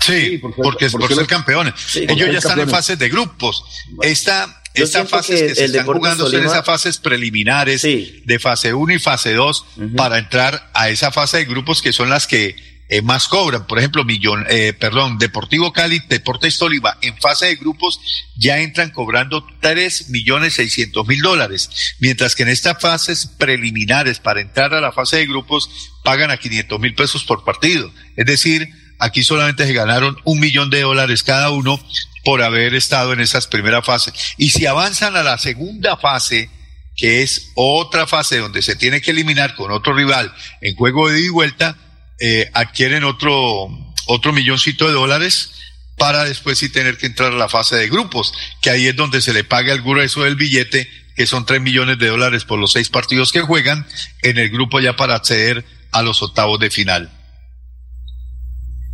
Sí, porque es por ser campeones. Ellos son ya están en fases de grupos. Esta, estas fases que que, se están Deportes jugando son Tolima- esas fases preliminares de fase 1 y fase 2 para entrar a esa fase de grupos que son las que eh, más cobran. Por ejemplo, millón, eh, perdón, Deportivo Cali, Deportes Tolima, en fase de grupos ya entran cobrando 3 millones 600 mil dólares, mientras que en estas fases preliminares para entrar a la fase de grupos pagan a 500 mil pesos por partido. Es decir, aquí solamente se ganaron un millón de dólares cada uno por haber estado en esas primeras fases. Y si avanzan a la segunda fase, que es otra fase donde se tiene que eliminar con otro rival en juego de ida y vuelta, eh, adquieren otro, otro milloncito de dólares para después sí tener que entrar a la fase de grupos, que ahí es donde se le paga el grueso del billete, que son tres millones de dólares por los seis partidos que juegan en el grupo ya para acceder a los octavos de final.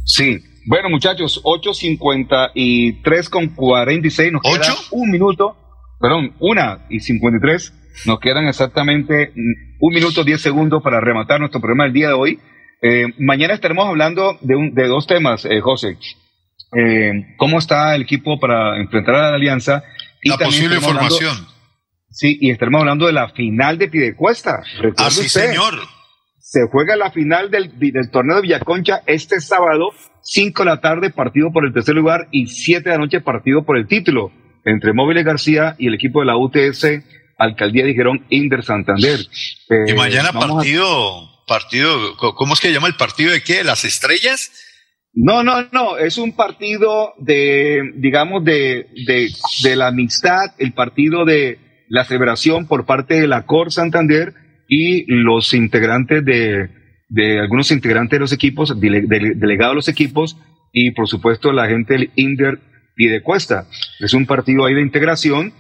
Sí. Bueno, muchachos, 8.53 con 46. Nos queda un minuto. Perdón, una y 53. Nos quedan exactamente un minuto 10 segundos para rematar nuestro programa del día de hoy. Eh, mañana estaremos hablando de, un, de dos temas, eh, José. Eh, ¿Cómo está el equipo para enfrentar a la Alianza? Y La posible hablando- formación. sí, y estaremos hablando de la final de Pidecuesta. Recuerde Ah, sí, usted, señor. Se juega la final del, del torneo de Villaconcha este sábado, 5 de la tarde, partido por el tercer lugar, y 7 de la noche, partido por el título, entre Móviles García y el equipo de la UTS, Alcaldía de Girón, Inder Santander. Y Eh, mañana vamos a- partido, ¿cómo es que llama el partido de qué? ¿Las estrellas? No, no, no, es un partido de, digamos, de, de, de la amistad, el partido de la celebración por parte de la Cor Santander y los integrantes de, de algunos integrantes de los equipos, dele- dele- delegados de los equipos y por supuesto la gente del Inder Pidecuesta. Es un partido ahí de integración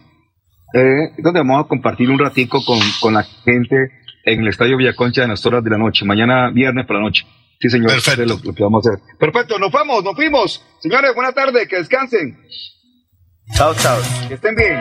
eh, donde vamos a compartir un ratico con, con la gente en el Estadio Villaconcha en las horas de la noche, mañana viernes por la noche. Sí, señor. Perfecto. Lo, lo que vamos a hacer. Perfecto, nos vamos, nos fuimos. Señores, buena tarde, que descansen. Chao, chao. Que estén bien.